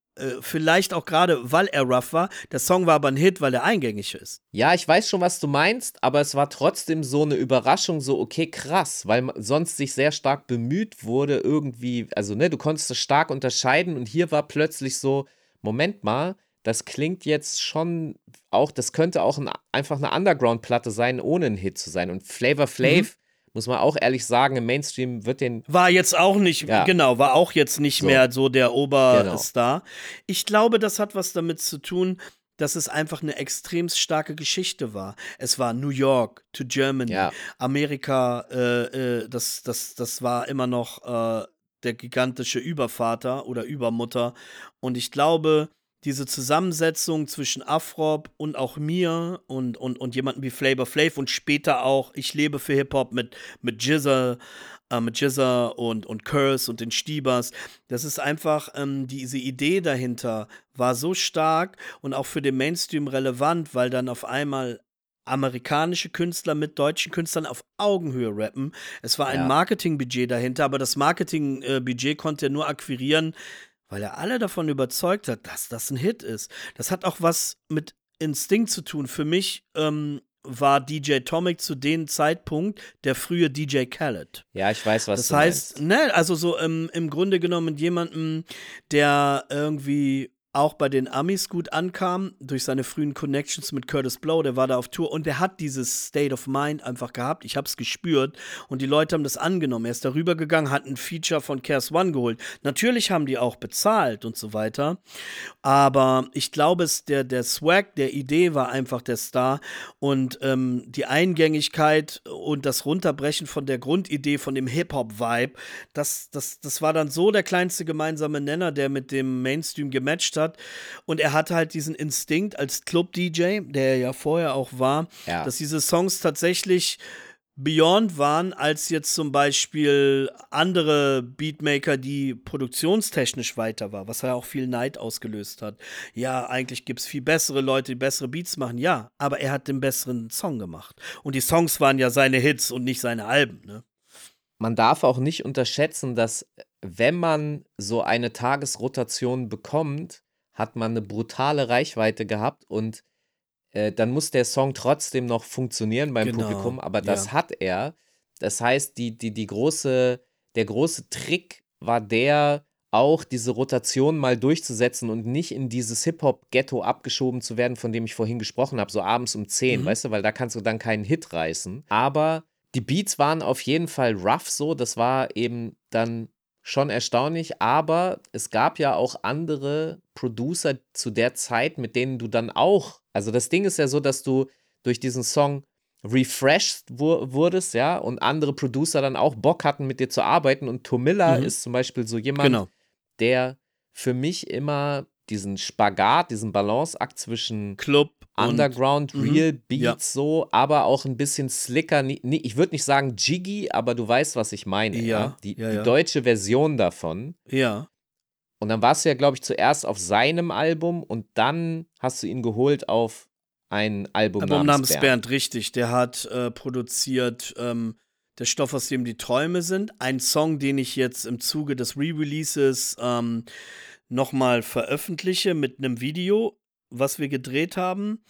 vielleicht auch gerade, weil er rough war. Der Song war aber ein Hit, weil er eingängig ist. Ja, ich weiß schon, was du meinst, aber es war trotzdem so eine Überraschung, so, okay, krass, weil sonst sich sehr stark bemüht wurde, irgendwie, also, ne, du konntest es stark unterscheiden und hier war plötzlich so, Moment mal, das klingt jetzt schon auch, das könnte auch ein, einfach eine Underground-Platte sein, ohne ein Hit zu sein. Und Flavor Flav, mhm. Muss man auch ehrlich sagen, im Mainstream wird den. War jetzt auch nicht, ja. genau, war auch jetzt nicht so. mehr so der Oberstar. Genau. Ich glaube, das hat was damit zu tun, dass es einfach eine extrem starke Geschichte war. Es war New York to Germany, Ja. Amerika, äh, äh, das, das, das war immer noch äh, der gigantische Übervater oder Übermutter. Und ich glaube, diese Zusammensetzung zwischen Afrop und auch mir und, und, und jemanden wie Flavor Flav und später auch Ich lebe für Hip-Hop mit, mit Jizzer, äh, mit Jizzer und, und Curse und den Stiebers. Das ist einfach, ähm, diese Idee dahinter war so stark und auch für den Mainstream relevant, weil dann auf einmal amerikanische Künstler mit deutschen Künstlern auf Augenhöhe rappen. Es war ein Ja. Marketingbudget dahinter, aber das Marketingbudget konnte er nur akquirieren, weil er alle davon überzeugt hat, dass das ein Hit ist. Das hat auch was mit Instinkt zu tun. Für mich ähm, war DJ Tomic zu dem Zeitpunkt der frühe DJ Khaled. Ja, ich weiß, was Das heißt, ne, also so ähm, im Grunde genommen jemanden, der irgendwie auch bei den Amis gut ankam, durch seine frühen Connections mit Curtis Blow, der war da auf Tour und der hat dieses State of Mind einfach gehabt. Ich hab's gespürt und die Leute haben das angenommen. Er ist darüber gegangen, hat ein Feature von Cares One geholt. Natürlich haben die auch bezahlt und so weiter, aber ich glaube, es der, der Swag der Idee war einfach der Star und ähm, die Eingängigkeit und das Runterbrechen von der Grundidee, von dem Hip-Hop-Vibe, das, das, das war dann so der kleinste gemeinsame Nenner, der mit dem Mainstream gematcht hat. Und er hatte halt diesen Instinkt als Club-DJ, der er ja vorher auch war, Ja. dass diese Songs tatsächlich beyond waren als jetzt zum Beispiel andere Beatmaker, die produktionstechnisch weiter war, was ja auch viel Neid ausgelöst hat. Ja, eigentlich gibt es viel bessere Leute, die bessere Beats machen, ja, aber er hat den besseren Song gemacht. Und die Songs waren ja seine Hits und nicht seine Alben, ne? Man darf auch nicht unterschätzen, dass wenn man so eine Tagesrotation bekommt, hat man eine brutale Reichweite gehabt und äh, dann muss der Song trotzdem noch funktionieren beim Genau, Publikum, aber das ja. hat er. Das heißt, die, die, die große, der große Trick war der, auch diese Rotation mal durchzusetzen und nicht in dieses Hip-Hop-Ghetto abgeschoben zu werden, von dem ich vorhin gesprochen habe, so abends um 10, Mhm. weißt du, weil da kannst du dann keinen Hit reißen. Aber die Beats waren auf jeden Fall rough so, das war eben dann schon erstaunlich, aber es gab ja auch andere Producer zu der Zeit, mit denen du dann auch, also das Ding ist ja so, dass du durch diesen Song refreshed wu- wurdest, ja, und andere Producer dann auch Bock hatten, mit dir zu arbeiten und Tomilla Mhm. ist zum Beispiel so jemand, Genau. der für mich immer diesen Spagat, diesen Balanceakt zwischen Club Underground, Mhm. Real Beats Ja. so, aber auch ein bisschen slicker. Ich würde nicht sagen jiggy, aber du weißt, was ich meine. Ja, Ja, Die, ja, die deutsche Version davon. ja. Und dann warst du ja, glaube ich, zuerst auf seinem Album und dann hast du ihn geholt auf ein Album, Album namens, namens Bernd. Bernd, richtig. Der hat äh, produziert ähm, Der Stoff, aus dem die Träume sind. Ein Song, den ich jetzt im Zuge des Re-Releases ähm, nochmal veröffentliche mit einem Video, was wir gedreht haben,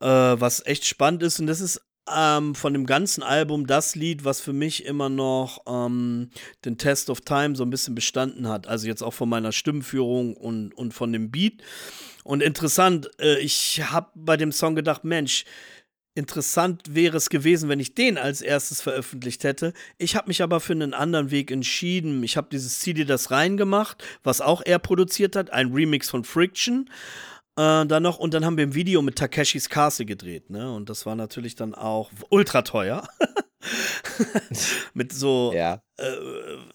äh, was echt spannend ist. Und das ist ähm, von dem ganzen Album das Lied, was für mich immer noch ähm, den Test of Time so ein bisschen bestanden hat. Also jetzt auch von meiner Stimmführung und, und von dem Beat. Und interessant, äh, ich habe bei dem Song gedacht, Mensch, interessant wäre es gewesen, wenn ich den als erstes veröffentlicht hätte. Ich habe mich aber für einen anderen Weg entschieden. Ich habe dieses CD das reingemacht, was auch er produziert hat, ein Remix von Friction. Äh, dann noch, und dann haben wir ein Video mit Takeshis Castle gedreht, ne? Und das war natürlich dann auch ultra teuer. (laughs) mit so Ja. äh,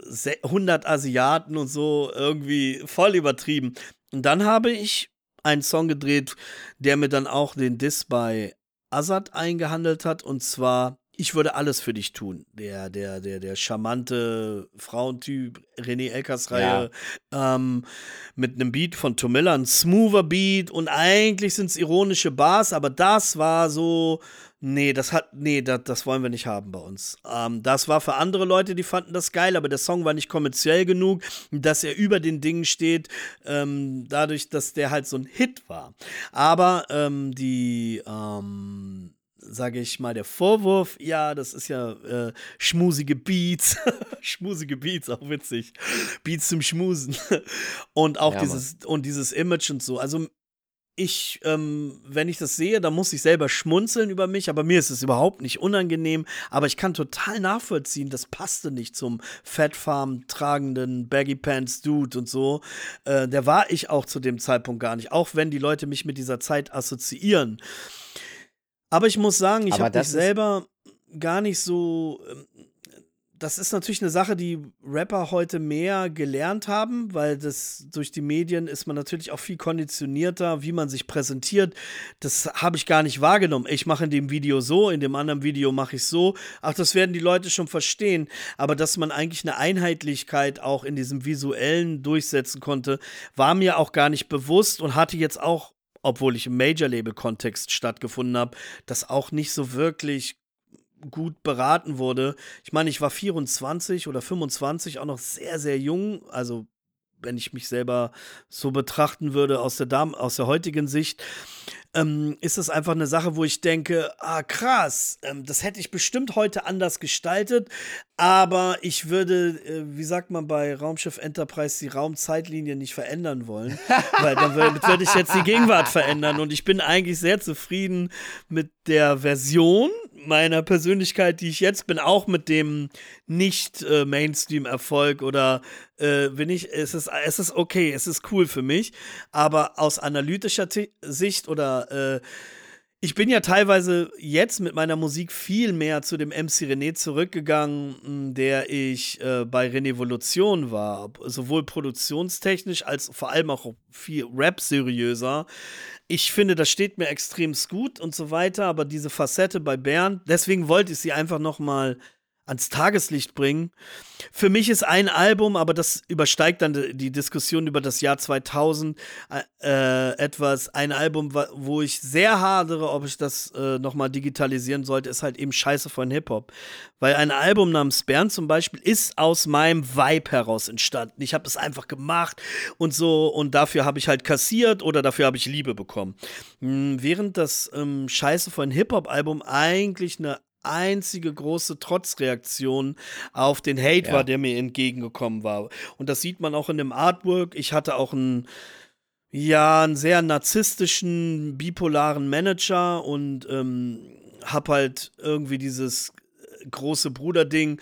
se- 100 Asiaten und so irgendwie voll übertrieben. Und dann habe ich einen Song gedreht, der mir dann auch den Diss bei Azad eingehandelt hat und zwar ich würde alles für dich tun. Der, der, der, der charmante Frauentyp, René Elkers Reihe, ähm, mit einem Beat von Tomilla, ein smoother Beat und eigentlich sind es ironische Bars, aber das war so, nee, das hat, nee, das, das wollen wir nicht haben bei uns. Ähm, das war für andere Leute, die fanden das geil, aber der Song war nicht kommerziell genug, dass er über den Dingen steht, ähm, dadurch, dass der halt so ein Hit war. Aber ähm, die, ähm, sage ich mal, der Vorwurf, ja, das ist ja äh, schmusige Beats, (laughs) schmusige Beats, auch witzig, Beats zum Schmusen (laughs) und auch Ja, dieses und dieses Image und so. Also ich, ähm, wenn ich das sehe, dann muss ich selber schmunzeln über mich, aber mir ist es überhaupt nicht unangenehm. Aber ich kann total nachvollziehen, das passte nicht zum Fettfarm tragenden Baggy Pants Dude und so. Äh, der war ich auch zu dem Zeitpunkt gar nicht, auch wenn die Leute mich mit dieser Zeit assoziieren. Aber ich muss sagen, ich habe mich selber gar nicht so ähm, das ist natürlich eine Sache, die Rapper heute mehr gelernt haben, weil das durch die Medien ist man natürlich auch viel konditionierter, wie man sich präsentiert. Das habe ich gar nicht wahrgenommen. Ich mache in dem Video so, in dem anderen Video mache ich so. Ach, das werden die Leute schon verstehen. Aber dass man eigentlich eine Einheitlichkeit auch in diesem visuellen durchsetzen konnte, war mir auch gar nicht bewusst und hatte jetzt auch obwohl ich im Major-Label-Kontext stattgefunden habe, das auch nicht so wirklich gut beraten wurde. Ich meine, ich war 24 oder 25, auch noch sehr, sehr jung. Also, wenn ich mich selber so betrachten würde aus der, Dam aus der heutigen Sicht ähm, ist es einfach eine Sache, wo ich denke, ah krass, ähm, das hätte ich bestimmt heute anders gestaltet, aber ich würde, äh, wie sagt man bei Raumschiff Enterprise, die Raumzeitlinie nicht verändern wollen, (laughs) weil dann würde würd ich jetzt die Gegenwart verändern. Und ich bin eigentlich sehr zufrieden mit der Version meiner Persönlichkeit, die ich jetzt bin, auch mit dem nicht äh, oder äh, bin ich, es ist, es ist okay, es ist cool für mich, aber aus analytischer T Sicht oder äh, ich bin ja teilweise jetzt mit meiner Musik viel mehr zu dem MC René zurückgegangen, der ich äh, bei Renevolution war. Sowohl produktionstechnisch als vor allem auch viel Rap-seriöser. Ich finde, das steht mir extrem gut und so weiter, aber diese Facette bei Bernd, deswegen wollte ich sie einfach noch mal ans Tageslicht bringen. Für mich ist ein Album, aber das übersteigt dann die Diskussion über das Jahr 2000 äh, etwas. Ein Album, wo ich sehr hadere, ob ich das äh, nochmal digitalisieren sollte, ist halt eben Scheiße von Hip-Hop. Weil ein Album namens Bern zum Beispiel ist aus meinem Vibe heraus entstanden. Ich habe es einfach gemacht und so und dafür habe ich halt kassiert oder dafür habe ich Liebe bekommen. Hm, während das ähm, Scheiße von Hip-Hop-Album eigentlich eine einzige große Trotzreaktion auf den Hate ja. war, der mir entgegengekommen war. Und das sieht man auch in dem Artwork. Ich hatte auch einen ja, einen sehr narzisstischen, bipolaren Manager und ähm, hab halt irgendwie dieses große Bruder-Ding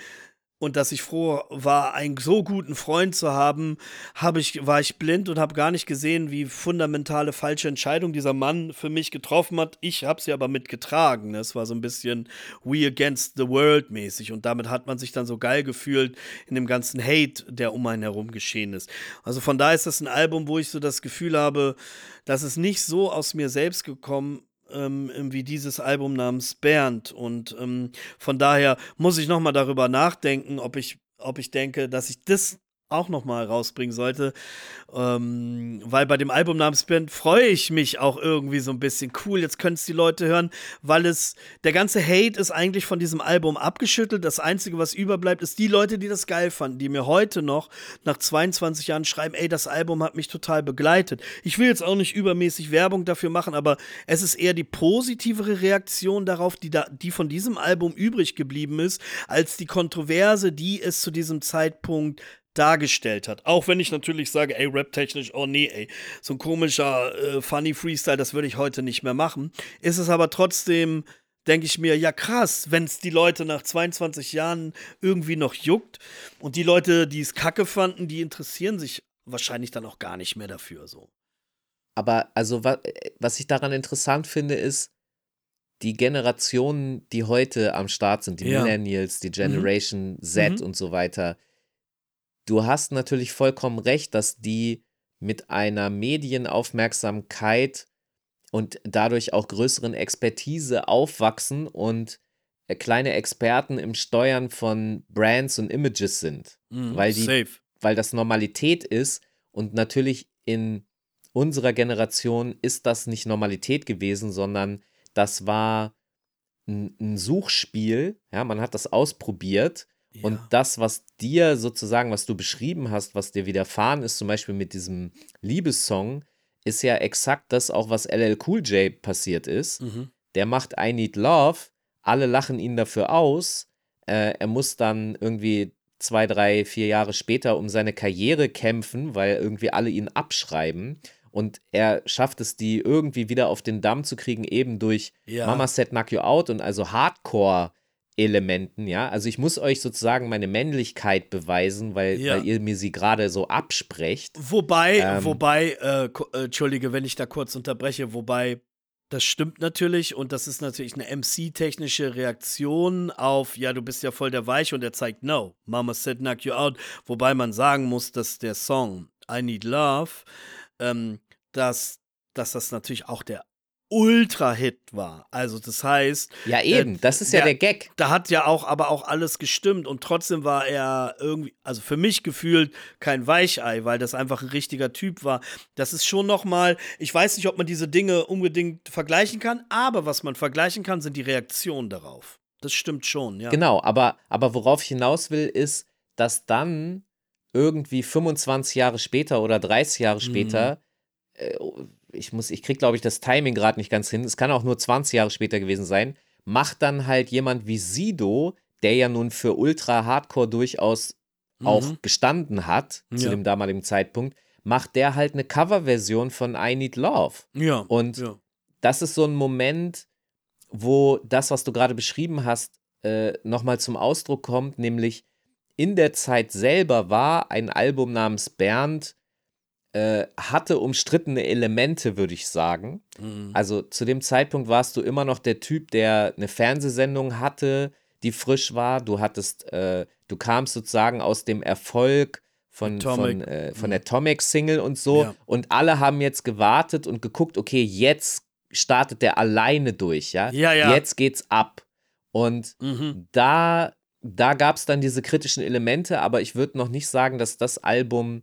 und dass ich froh war, einen so guten Freund zu haben, habe ich, war ich blind und habe gar nicht gesehen, wie fundamentale falsche Entscheidung dieser Mann für mich getroffen hat. Ich habe sie aber mitgetragen. Es war so ein bisschen We Against the World mäßig und damit hat man sich dann so geil gefühlt in dem ganzen Hate, der um einen herum geschehen ist. Also von da ist das ein Album, wo ich so das Gefühl habe, dass es nicht so aus mir selbst gekommen ähm, wie dieses Album namens Bernd. Und ähm, von daher muss ich noch mal darüber nachdenken, ob ich, ob ich denke, dass ich das auch noch mal rausbringen sollte. Ähm, weil bei dem Album namens Band freue ich mich auch irgendwie so ein bisschen. Cool, jetzt können es die Leute hören, weil es, der ganze Hate ist eigentlich von diesem Album abgeschüttelt. Das Einzige, was überbleibt, ist die Leute, die das geil fanden, die mir heute noch nach 22 Jahren schreiben, ey, das Album hat mich total begleitet. Ich will jetzt auch nicht übermäßig Werbung dafür machen, aber es ist eher die positivere Reaktion darauf, die, da, die von diesem Album übrig geblieben ist, als die Kontroverse, die es zu diesem Zeitpunkt dargestellt hat. Auch wenn ich natürlich sage, ey, rap-technisch, oh nee, ey, so ein komischer, äh, funny Freestyle, das würde ich heute nicht mehr machen. Ist es aber trotzdem, denke ich mir, ja krass, wenn es die Leute nach 22 Jahren irgendwie noch juckt und die Leute, die es kacke fanden, die interessieren sich wahrscheinlich dann auch gar nicht mehr dafür so. Aber also wa was ich daran interessant finde, ist, die Generationen, die heute am Start sind, die ja. Millennials, die mhm. Generation mhm. Z mhm. und so weiter, du hast natürlich vollkommen recht, dass die mit einer Medienaufmerksamkeit und dadurch auch größeren Expertise aufwachsen und äh, kleine Experten im Steuern von Brands und Images sind. Mm, weil, die, safe. weil das Normalität ist und natürlich in unserer Generation ist das nicht Normalität gewesen, sondern das war ein, ein Suchspiel. Ja, man hat das ausprobiert und das, was dir sozusagen, was du beschrieben hast, was dir widerfahren ist, zum Beispiel mit diesem Liebessong, ist ja exakt das auch, was LL Cool J passiert ist. Mhm. Der macht I Need Love, alle lachen ihn dafür aus. Äh, er muss dann irgendwie zwei, drei, vier Jahre später um seine Karriere kämpfen, weil irgendwie alle ihn abschreiben. und er schafft es, die irgendwie wieder auf den Damm zu kriegen, eben durch Ja. Mama Said Knock You Out und also Hardcore-Elementen, ja. Also ich muss euch sozusagen meine Männlichkeit beweisen, weil, Ja. weil ihr mir sie gerade so absprecht. Wobei, Ähm. wobei, äh, äh, Entschuldige, wenn ich da kurz unterbreche, wobei, das stimmt natürlich und das ist natürlich eine MC-technische Reaktion auf, ja, du bist ja voll der Weich und er zeigt, no, Mama said knock you out. Wobei man sagen muss, dass der Song I Need Love, ähm, dass, dass das natürlich auch der Ultra-Hit war. Also das heißt, Ja, eben, das ist ja der- der Gag. da hat ja auch aber auch alles gestimmt und trotzdem war er irgendwie, also für mich gefühlt kein Weichei, weil das einfach ein richtiger Typ war. Das ist schon noch mal, ich weiß nicht, ob man diese Dinge unbedingt vergleichen kann, aber was man vergleichen kann, sind die Reaktionen darauf. Das stimmt schon, ja. Genau, aber, aber worauf ich hinaus will, ist, dass dann irgendwie 25 Jahre später oder 30 Jahre später, äh, ich muss, ich krieg, glaube ich, das Timing gerade nicht ganz hin, es kann auch nur 20 Jahre später gewesen sein, macht dann halt jemand wie Sido, der ja nun für Ultra Hardcore durchaus auch Mhm. gestanden hat, zu Ja. dem damaligen Zeitpunkt, macht der halt eine Coverversion von I Need Love. Ja. Und ja. das ist so ein Moment, wo das, was du gerade beschrieben hast, äh, nochmal zum Ausdruck kommt, nämlich in der Zeit selber war ein Album namens Bernd, äh, hatte umstrittene Elemente, würde ich sagen. Mhm. Also zu dem Zeitpunkt warst du immer noch der Typ, der eine Fernsehsendung hatte, die frisch war. Du hattest, äh, du kamst sozusagen aus dem Erfolg von, von, Atomic. äh, von der Atomic-Single und so. Ja. Und alle haben jetzt gewartet und geguckt, okay, jetzt startet der alleine durch, ja? Ja, ja. Jetzt geht's ab. Und Mhm. da, da gab es dann diese kritischen Elemente, aber ich würde noch nicht sagen, dass das Album,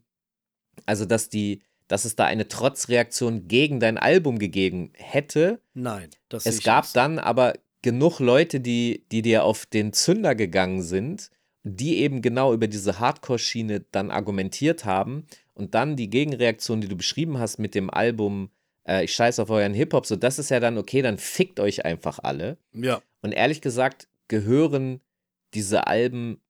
also dass die, dass es da eine Trotzreaktion gegen dein Album gegeben hätte. Nein, das Es gab nicht. dann aber genug Leute, die, die dir auf den Zünder gegangen sind, die eben genau über diese Hardcore-Schiene dann argumentiert haben und dann die Gegenreaktion, die du beschrieben hast mit dem Album äh, Ich scheiß auf euren Hip-Hop, so das ist ja dann okay, dann fickt euch einfach alle. Ja. Und ehrlich gesagt gehören diese Alben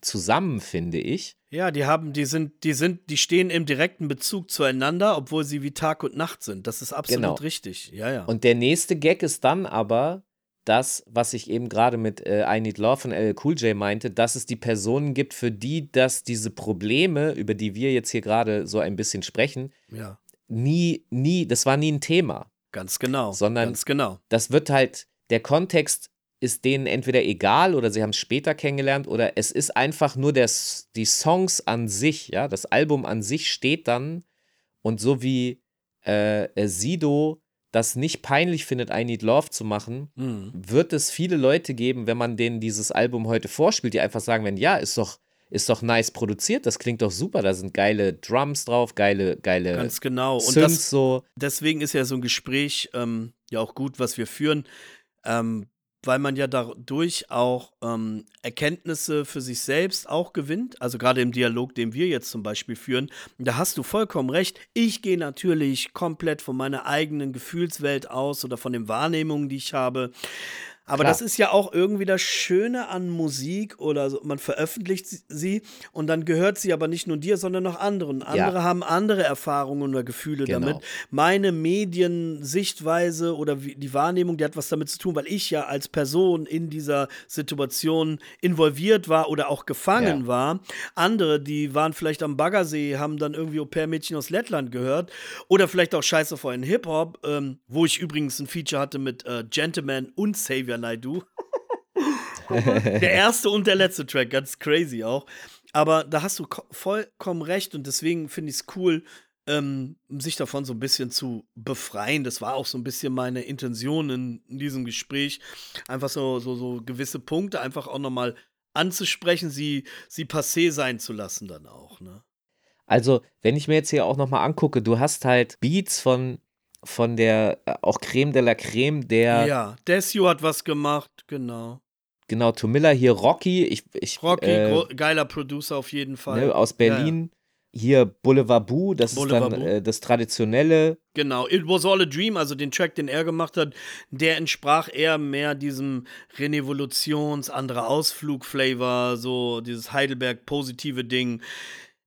zusammen, finde ich. Ja, die haben, die sind, die sind, die stehen im direkten Bezug zueinander, obwohl sie wie Tag und Nacht sind. Das ist absolut Genau. richtig. Ja, ja. Und der nächste Gag ist dann aber das, was ich eben gerade mit äh, I Need Love von LL Cool J meinte, dass es die Personen gibt, für die das diese Probleme, über die wir jetzt hier gerade so ein bisschen sprechen, ja, nie, nie, das war nie ein Thema. ganz genau. Sondern- ganz genau. Das wird halt, der Kontext ist denen entweder egal oder sie haben es später kennengelernt oder es ist einfach nur der, die Songs an sich, ja, das Album an sich steht dann und so wie äh, äh, Sido das nicht peinlich findet, I Need Love zu machen, Mhm. wird es viele Leute geben, wenn man denen dieses Album heute vorspielt, die einfach sagen werden, ja, ist doch, ist doch nice produziert, das klingt doch super, da sind geile Drums drauf, geile, geile Ganz genau. Und Synths das, so. deswegen ist ja so ein Gespräch ähm, ja auch gut, was wir führen, ähm, weil man ja dadurch auch ähm, Erkenntnisse für sich selbst auch gewinnt. Also gerade im Dialog, den wir jetzt zum Beispiel führen. Da hast du vollkommen recht. Ich gehe natürlich komplett von meiner eigenen Gefühlswelt aus oder von den Wahrnehmungen, die ich habe. Aber Klar. das ist ja auch irgendwie das Schöne an Musik oder so. Man veröffentlicht sie- und dann gehört sie aber nicht nur dir, sondern noch anderen. Andere haben andere Erfahrungen oder Gefühle Genau. damit. Meine Mediensichtweise oder die Wahrnehmung, die hat was damit zu tun, weil ich ja als Person in dieser Situation involviert war oder auch gefangen Ja. war. Andere, die waren vielleicht am Baggersee, haben dann irgendwie Au-pair-Mädchen aus Lettland gehört oder vielleicht auch Scheiße vor einen Hip-Hop, ähm, wo ich übrigens ein Feature hatte mit äh, Gentleman und Xavier Naidoo. der erste und der letzte Track, ganz crazy auch. Aber da hast du ko- vollkommen recht und deswegen finde ich es cool, ähm, sich davon so ein bisschen zu befreien. Das war auch so ein bisschen meine Intention in, in diesem Gespräch. Einfach so, so, so gewisse Punkte einfach auch nochmal anzusprechen, sie, sie passé sein zu lassen dann auch. Ne? Also, wenn ich mir jetzt hier auch nochmal angucke, du hast halt Beats von, von der, äh, auch Creme de la Creme, der, Ja, Desio hat was gemacht, genau. genau, Tomilla hier, Rocky, ich, ich Rocky, äh, geiler Producer auf jeden Fall. ne, aus Ja, ja. Berlin. Hier Boulevard Boo, das Boulevard ist dann äh, das Traditionelle. Genau, It Was All a Dream, also den Track, den er gemacht hat, der entsprach eher mehr diesem Renevolutions-, anderer Ausflug-Flavor, so dieses Heidelberg-positive Ding.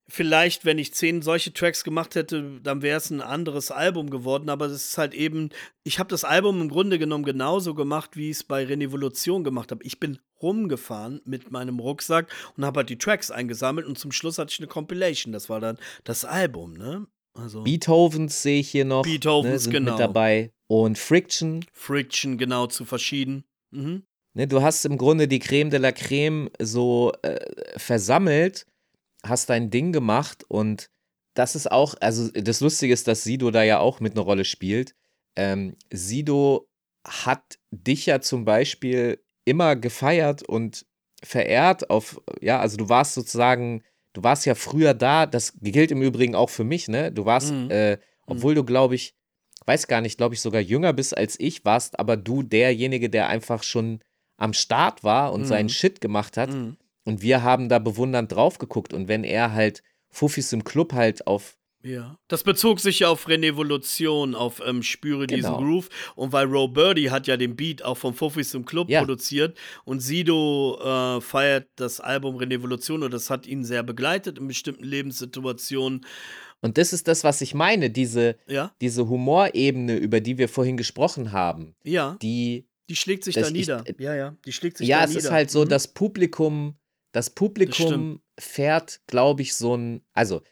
Vielleicht, wenn ich zehn solche Tracks gemacht hätte, dann wäre es ein anderes Album geworden. Aber es ist halt eben, ich habe das Album im Grunde genommen genauso gemacht, wie ich es bei Renevolution gemacht habe. Ich bin rumgefahren mit meinem Rucksack und habe halt die Tracks eingesammelt und zum Schluss hatte ich eine Compilation. Das war dann das Album, ne? Also Beethovens sehe ich hier noch. Beethovens, ne, sind genau. mit dabei. Und Friction. Friction, genau, zu verschieden. Mhm. Ne, du hast im Grunde die Creme de la Creme so äh, versammelt, hast dein Ding gemacht und das ist auch, also das Lustige ist, dass Sido da ja auch mit einer Rolle spielt. Ähm, Sido hat dich ja zum Beispiel immer gefeiert und verehrt auf, ja, also du warst sozusagen, du warst ja früher da, das gilt im Übrigen auch für mich, ne? Du warst, Mhm. äh, obwohl du, glaube ich, weiß gar nicht, glaube ich, sogar jünger bist als ich, warst aber du derjenige, der einfach schon am Start war und Mhm. seinen Shit gemacht hat. Mhm. Und wir haben da bewundernd drauf geguckt. Und wenn er halt Fuffis im Club halt auf Ja. Das bezog sich ja auf Renevolution, auf ähm, Spüre diesen Genau. Groove. Und weil Roe Birdie hat ja den Beat auch vom Fofis im Club Ja. produziert. Und Sido äh, feiert das Album Renevolution und das hat ihn sehr begleitet in bestimmten Lebenssituationen. Und das ist das, was ich meine, diese, Ja, diese Humorebene, über die wir vorhin gesprochen haben, ja. die, Die schlägt sich da ich- nieder. ja, ja. Die schlägt sich ja, da es nieder. ist halt so, Mhm. das Publikum, das Publikum fährt, glaube ich, so ein, also,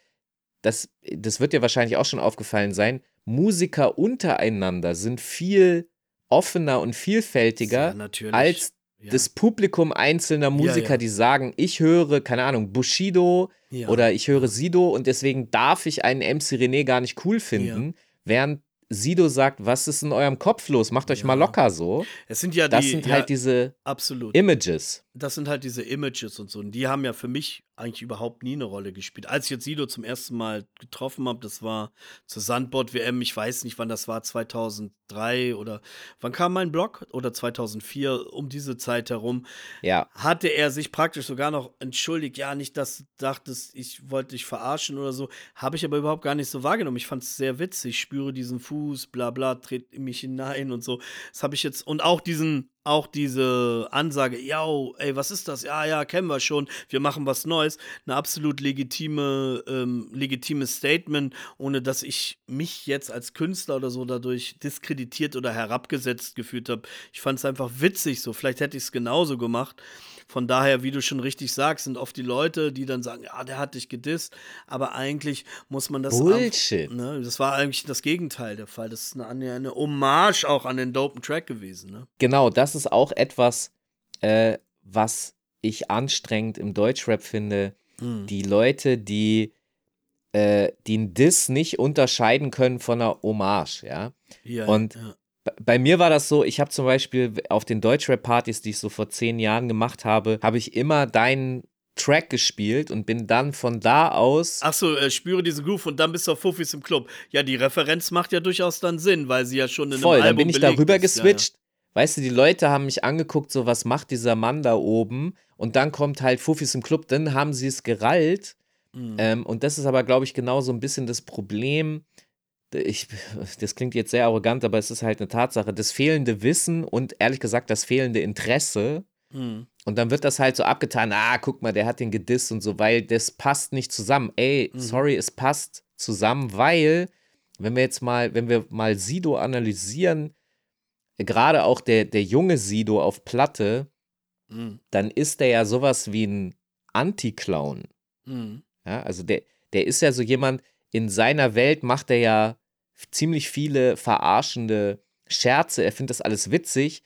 das, das wird dir wahrscheinlich auch schon aufgefallen sein, Musiker untereinander sind viel offener und vielfältiger ja, als ja. das Publikum einzelner Musiker, ja. die sagen, ich höre, keine Ahnung, Bushido oder ich höre Sido und deswegen darf ich einen MC René gar nicht cool finden, während Sido sagt, was ist in eurem Kopf los? Macht euch Ja. mal locker so. es sind ja Das die, sind ja, halt diese absolut. Images. das sind halt diese Images und so. Und die haben ja für mich eigentlich überhaupt nie eine Rolle gespielt. Als ich jetzt Sido zum ersten Mal getroffen habe, das war zur Sandboard-WM, ich weiß nicht, wann das war, 2003 oder wann kam mein Blog? Oder 2004, um diese Zeit herum, Ja, hatte er sich praktisch sogar noch entschuldigt. Ja, nicht, dass du dachtest, ich wollte dich verarschen oder so. Habe ich aber überhaupt gar nicht so wahrgenommen. Ich fand es sehr witzig. spüre diesen Fuß, bla bla, tritt in mich hinein und so. Das habe ich jetzt. Und auch diesen, auch diese Ansage, ja, ey, was ist das? Ja, ja, kennen wir schon. Wir machen was Neues. Eine absolut legitime, ähm, legitimes Statement, ohne dass ich mich jetzt als Künstler oder so dadurch diskreditiert oder herabgesetzt gefühlt habe. Ich fand es einfach witzig so. Vielleicht hätte ich es genauso gemacht. Von daher, wie du schon richtig sagst, sind oft die Leute, die dann sagen, ja, der hat dich gedisst, aber eigentlich muss man das Bullshit. Ab, ne, das war eigentlich das Gegenteil der Fall. Das ist eine, eine Hommage auch an den dopen Track gewesen, ne? genau, das ist auch etwas, äh, was ich anstrengend im Deutschrap finde. Mhm. Die Leute, die äh, einen Diss nicht unterscheiden können von einer Hommage, ja. Ja, Und ja. Bei- mir war das so, ich habe zum Beispiel auf den Deutschrap-Partys, die ich so vor zehn Jahren gemacht habe, habe ich immer deinen Track gespielt und bin dann von da aus. Ach so, äh, spüre diese Groove und dann bist du auf Fuffis im Club. Ja, die Referenz macht ja durchaus dann Sinn, weil sie ja schon in einem voll, Album dann bin ich darüber ist. Ja, geswitcht. Weißt du, die Leute haben mich angeguckt, so was macht dieser Mann da oben? Und dann kommt halt Fuffis im Club, dann haben sie es gerallt. Ja. Mhm. Ähm, und das ist aber, glaube ich, genau so ein bisschen das Problem. Ich, das klingt jetzt sehr arrogant, aber es ist halt eine Tatsache. Das fehlende Wissen und ehrlich gesagt das fehlende Interesse. Mhm. Und dann wird das halt so abgetan, ah, guck mal, der hat den gedisst und so, weil das passt nicht zusammen. Ey, Mhm. sorry, es passt zusammen, weil, wenn wir jetzt mal, wenn wir mal Sido analysieren, gerade auch der, der junge Sido auf Platte, Mhm. dann ist der ja sowas wie ein Anti-Clown. Mhm. Ja, also der, der ist ja so jemand, in seiner Welt macht er ja ziemlich viele verarschende Scherze, er findet das alles witzig.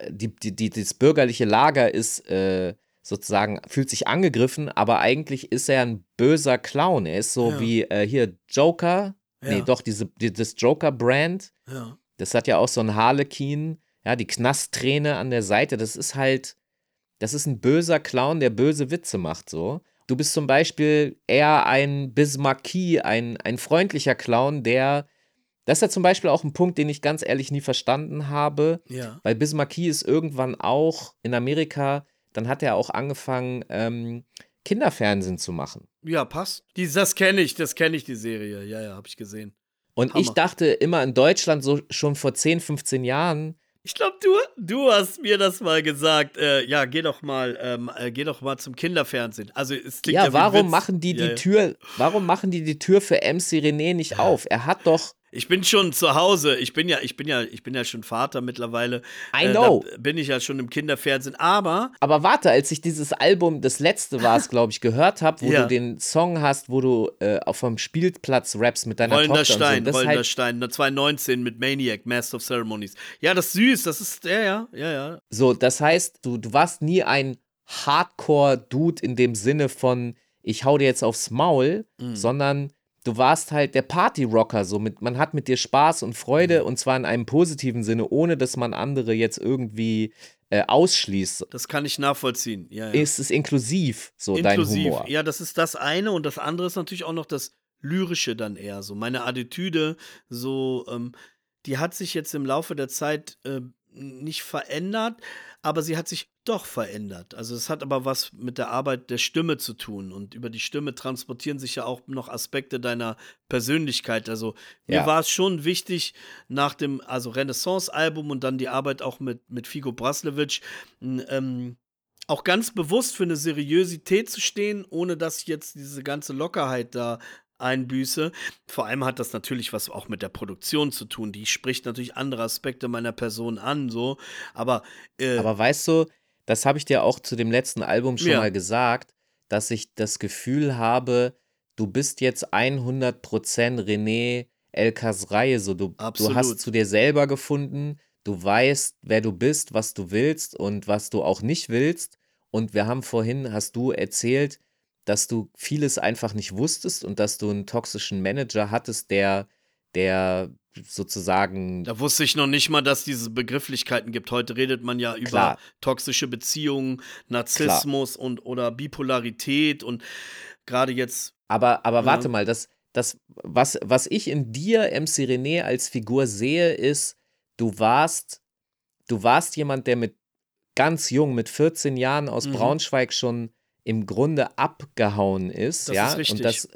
Äh, Die, die, die, das bürgerliche Lager ist äh, sozusagen, fühlt sich angegriffen, aber eigentlich ist er ein böser Clown. Er ist so Ja. wie äh, hier Joker, nee, Ja. doch, diese, die, das Joker-Brand, Ja. das hat ja auch so ein Harlequin, ja, die Knastträne an der Seite, das ist halt, das ist ein böser Clown, der böse Witze macht, so. Du bist zum Beispiel eher ein Bismarcky, ein, ein freundlicher Clown, der, das ist ja zum Beispiel auch ein Punkt, den ich ganz ehrlich nie verstanden habe, Ja. weil Bismarcky ist irgendwann auch in Amerika, dann hat er auch angefangen, ähm, Kinderfernsehen zu machen. Ja, passt. Die, das kenne ich, das kenne ich, die Serie. Ja, ja, habe ich gesehen. Und Hammer. ich dachte immer in Deutschland so schon vor 10, 15 Jahren, Ich glaube, du, du hast mir das mal gesagt. Äh, ja, geh doch mal, ähm, äh, geh doch mal zum Kinderfernsehen. Also es klingt Ja, ja, warum machen die Ja, die ja. Tür, warum machen die die Tür für MC René nicht auf? Er hat doch, Ich bin schon zu Hause. Ich bin ja, ich bin ja, ich bin ja schon Vater mittlerweile. I Äh, know. Da bin ich ja schon im Kinderfernsehen. Aber aber warte, als ich dieses Album, das letzte war es, (laughs) glaube ich, gehört habe, wo Ja. du den Song hast, wo du äh, auf vom Spielplatz rappst mit deiner Rollender Tochter Stein, so. Rollender halt, Stein, 2019 mit Maniac, Master of Ceremonies. Ja, das ist süß. Das ist, ja, ja, ja, ja. so, das heißt, du, du warst nie ein Hardcore-Dude in dem Sinne von, ich hau dir jetzt aufs Maul, Mhm. sondern du warst halt der Party-Rocker, so mit, man hat mit dir Spaß und Mhm. Freude und zwar in einem positiven Sinne, ohne dass man andere jetzt irgendwie äh, ausschließt. Das kann ich nachvollziehen. Ja, ja. Ist es inklusiv, so dein Inklusiv. Humor? Ja, das ist das eine und das andere ist natürlich auch noch das Lyrische dann eher so. Meine Attitüde, so, ähm, die hat sich jetzt im Laufe der Zeit äh, nicht verändert, aber sie hat sich doch verändert. Also es hat aber was mit der Arbeit der Stimme zu tun und über die Stimme transportieren sich ja auch noch Aspekte deiner Persönlichkeit. Also mir Ja. war es schon wichtig nach dem also Renaissance-Album und dann die Arbeit auch mit, mit Figo Braslewitsch, n- ähm, auch ganz bewusst für eine Seriosität zu stehen, ohne dass ich jetzt diese ganze Lockerheit da einbüße. Vor allem hat das natürlich was auch mit der Produktion zu tun. Die spricht natürlich andere Aspekte meiner Person an, so. Aber, äh, Aber weißt du, das habe ich dir auch zu dem letzten Album schon Ja. mal gesagt, dass ich das Gefühl habe, du bist jetzt 100% René Elkas Reihe. So, du, du hast zu dir selber gefunden, du weißt, wer du bist, was du willst und was du auch nicht willst. Und wir haben vorhin, hast du erzählt, dass du vieles einfach nicht wusstest und dass du einen toxischen Manager hattest, der, der sozusagen da wusste ich noch nicht mal, dass diese Begrifflichkeiten gibt. Heute redet man ja über Klar. toxische Beziehungen, Narzissmus und oder Bipolarität und gerade jetzt Aber, aber Ja. warte mal, das, das, was, was ich in dir, MC René, als Figur sehe, ist, du warst, du warst jemand, der mit ganz jung, mit 14 Jahren aus Mhm. Braunschweig schon im Grunde abgehauen ist. Das ja? ist richtig. Und das,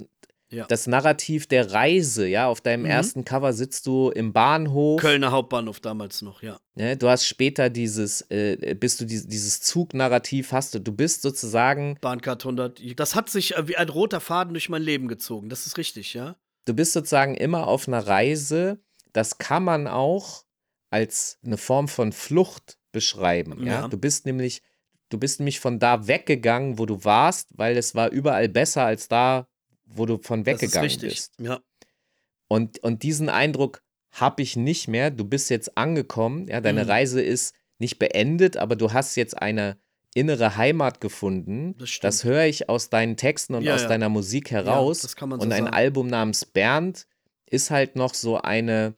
Ja. das Narrativ der Reise, ja, auf deinem Mhm. ersten Cover sitzt du im Bahnhof. Kölner Hauptbahnhof damals noch, ja. Ne? Du hast später dieses, äh, bist du dieses, dieses Zugnarrativ hast du, du bist sozusagen Bahncard 100. Das hat sich äh, wie ein roter Faden durch mein Leben gezogen. Das ist richtig, ja. du bist sozusagen immer auf einer Reise. Das kann man auch als eine Form von Flucht beschreiben. Ja? Ja. Du bist nämlich, du bist nämlich von da weggegangen, wo du warst, weil es war überall besser als da, wo du von Das ist weggegangen richtig. bist. Ja. Und, und diesen Eindruck habe ich nicht mehr. Du bist jetzt angekommen. Ja, deine Mhm. Reise ist nicht beendet, aber du hast jetzt eine innere Heimat gefunden. Das stimmt. Das höre ich aus deinen Texten und Ja, aus ja. deiner Musik heraus. das kann man so und ein sagen. Album namens Bernd ist halt noch so eine,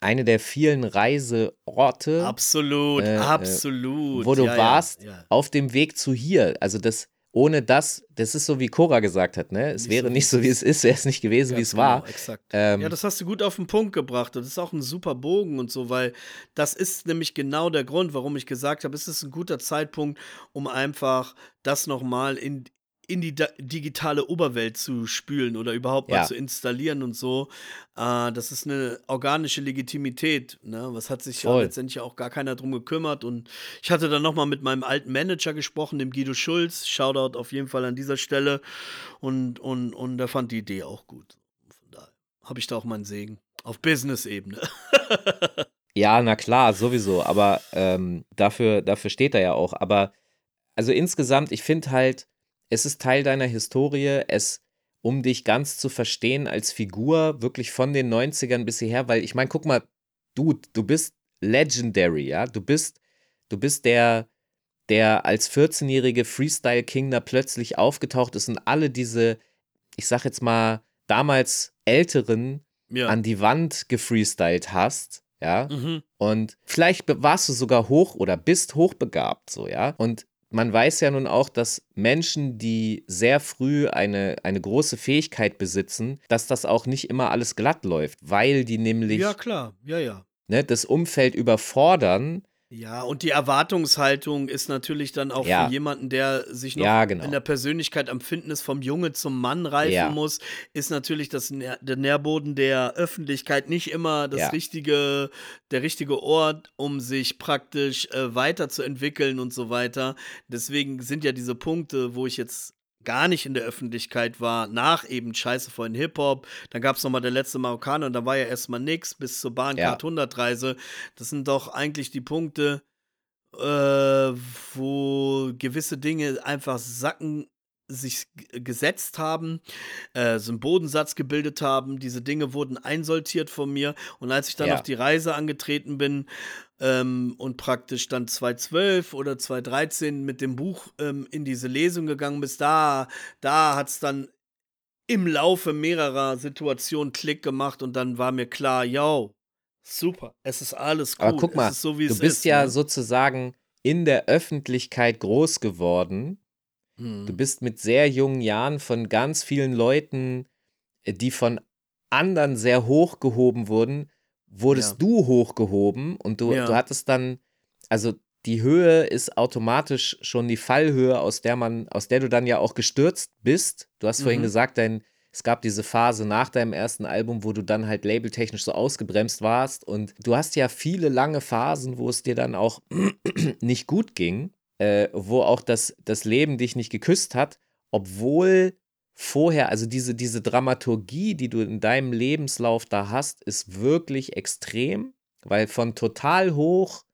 eine der vielen Reiseorte Absolut, Äh, äh, absolut. wo du ja, warst, Ja, ja. auf dem Weg zu hier. Also das, ohne das, das ist so wie Cora gesagt hat, ne? Es Nicht wäre so, nicht so, wie es ist, wäre es nicht gewesen, wie es war. Genau, exakt. Ähm, ja, das hast du gut auf den Punkt gebracht. Und das ist auch ein super Bogen und so, weil das ist nämlich genau der Grund, warum ich gesagt habe, es ist ein guter Zeitpunkt, um einfach das nochmal in, in die digitale Oberwelt zu spülen oder überhaupt mal Ja. zu installieren und so. Äh, das ist eine organische Legitimität. Ne? Was hat sich ja letztendlich auch gar keiner drum gekümmert. Und ich hatte dann nochmal mit meinem alten Manager gesprochen, dem Guido Schulz. Shoutout auf jeden Fall an dieser Stelle. Und, und, und der fand die Idee auch gut. Von daher habe ich da auch meinen Segen. Auf Business-Ebene. (laughs) Ja, na klar, sowieso. Aber ähm, dafür, dafür steht er ja auch. Aber also insgesamt, ich finde halt, es ist Teil deiner Historie, es, um dich ganz zu verstehen als Figur, wirklich von den 90ern bis hierher, weil ich meine, guck mal, du, du bist legendary, ja. Du bist, du bist der, der als 14-jährige Freestyle King da plötzlich aufgetaucht ist und alle diese, ich sag jetzt mal, damals Älteren ja. an die Wand gefreestylt hast, ja. mhm. Und vielleicht warst du sogar hoch oder bist hochbegabt, so, ja. Und man weiß ja nun auch, dass Menschen, die sehr früh eine, eine große Fähigkeit besitzen, dass das auch nicht immer alles glatt läuft, weil die nämlich Ja, klar. Ja, ja. ne, das Umfeld überfordern Ja, und die Erwartungshaltung ist natürlich dann auch Ja. für jemanden, der sich noch Ja, genau. in der Persönlichkeit am Fitness vom Junge zum Mann reifen Ja. muss, ist natürlich das Nähr der Nährboden der Öffentlichkeit nicht immer das richtige, der richtige Ort, um sich praktisch äh, weiterzuentwickeln und so weiter. Deswegen sind ja diese Punkte, wo ich jetzt gar nicht in der Öffentlichkeit war, nach eben Scheiße von Hip-Hop, dann gab es nochmal der letzte Marokkaner und da war ja erstmal nix bis zur Bahncard 100-Reise. Das sind doch eigentlich die Punkte, äh, wo gewisse Dinge einfach sacken sich gesetzt haben, äh, so einen Bodensatz gebildet haben. Diese Dinge wurden einsortiert von mir. Und als ich dann Ja. auf die Reise angetreten bin ähm, und praktisch dann 2012 oder 2013 mit dem Buch ähm, in diese Lesung gegangen bist, da, da hat es dann im Laufe mehrerer Situationen Klick gemacht und dann war mir klar, yo, super, es ist alles gut. Aber guck mal, so, du bist ist, ja ne? sozusagen in der Öffentlichkeit groß geworden. Du bist mit sehr jungen Jahren von ganz vielen Leuten, äh, die von anderen sehr hoch gehoben wurden, wurdest Ja. du hochgehoben und du, Ja. du hattest dann, also die Höhe ist automatisch schon die Fallhöhe, aus der man, aus der du dann ja auch gestürzt bist. Du hast vorhin Mhm. gesagt, dein, es gab diese Phase nach deinem ersten Album, wo du dann halt labeltechnisch so ausgebremst warst und du hast ja viele lange Phasen, wo es dir dann auch (clears throat) nicht gut ging, äh, wo auch das, das Leben dich nicht geküsst hat, obwohl vorher, also diese, diese Dramaturgie, die du in deinem Lebenslauf da hast, ist wirklich extrem, weil von total hoch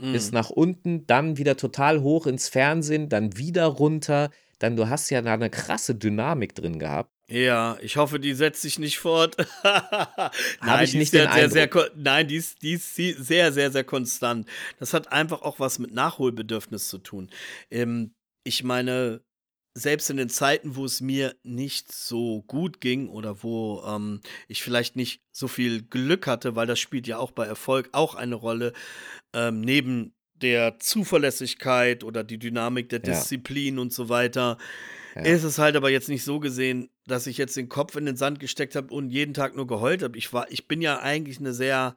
Hm. bis nach unten, dann wieder total hoch ins Fernsehen, dann wieder runter, dann du hast ja da eine krasse Dynamik drin gehabt. Ja, ich hoffe, die setzt sich nicht fort. (laughs) Nein, die ist ja sehr, sehr, kon- nein, die ist, die ist sehr, sehr, sehr konstant. Das hat einfach auch was mit Nachholbedürfnis zu tun. Ähm, ich meine, selbst in den Zeiten, wo es mir nicht so gut ging oder wo ähm, ich vielleicht nicht so viel Glück hatte, weil das spielt ja auch bei Erfolg auch eine Rolle, ähm, neben der Zuverlässigkeit oder die Dynamik der Ja. Disziplin und so weiter, Ja. ist es halt aber jetzt nicht so gesehen, dass ich jetzt den Kopf in den Sand gesteckt habe und jeden Tag nur geheult habe. Ich war, ich bin ja eigentlich eine sehr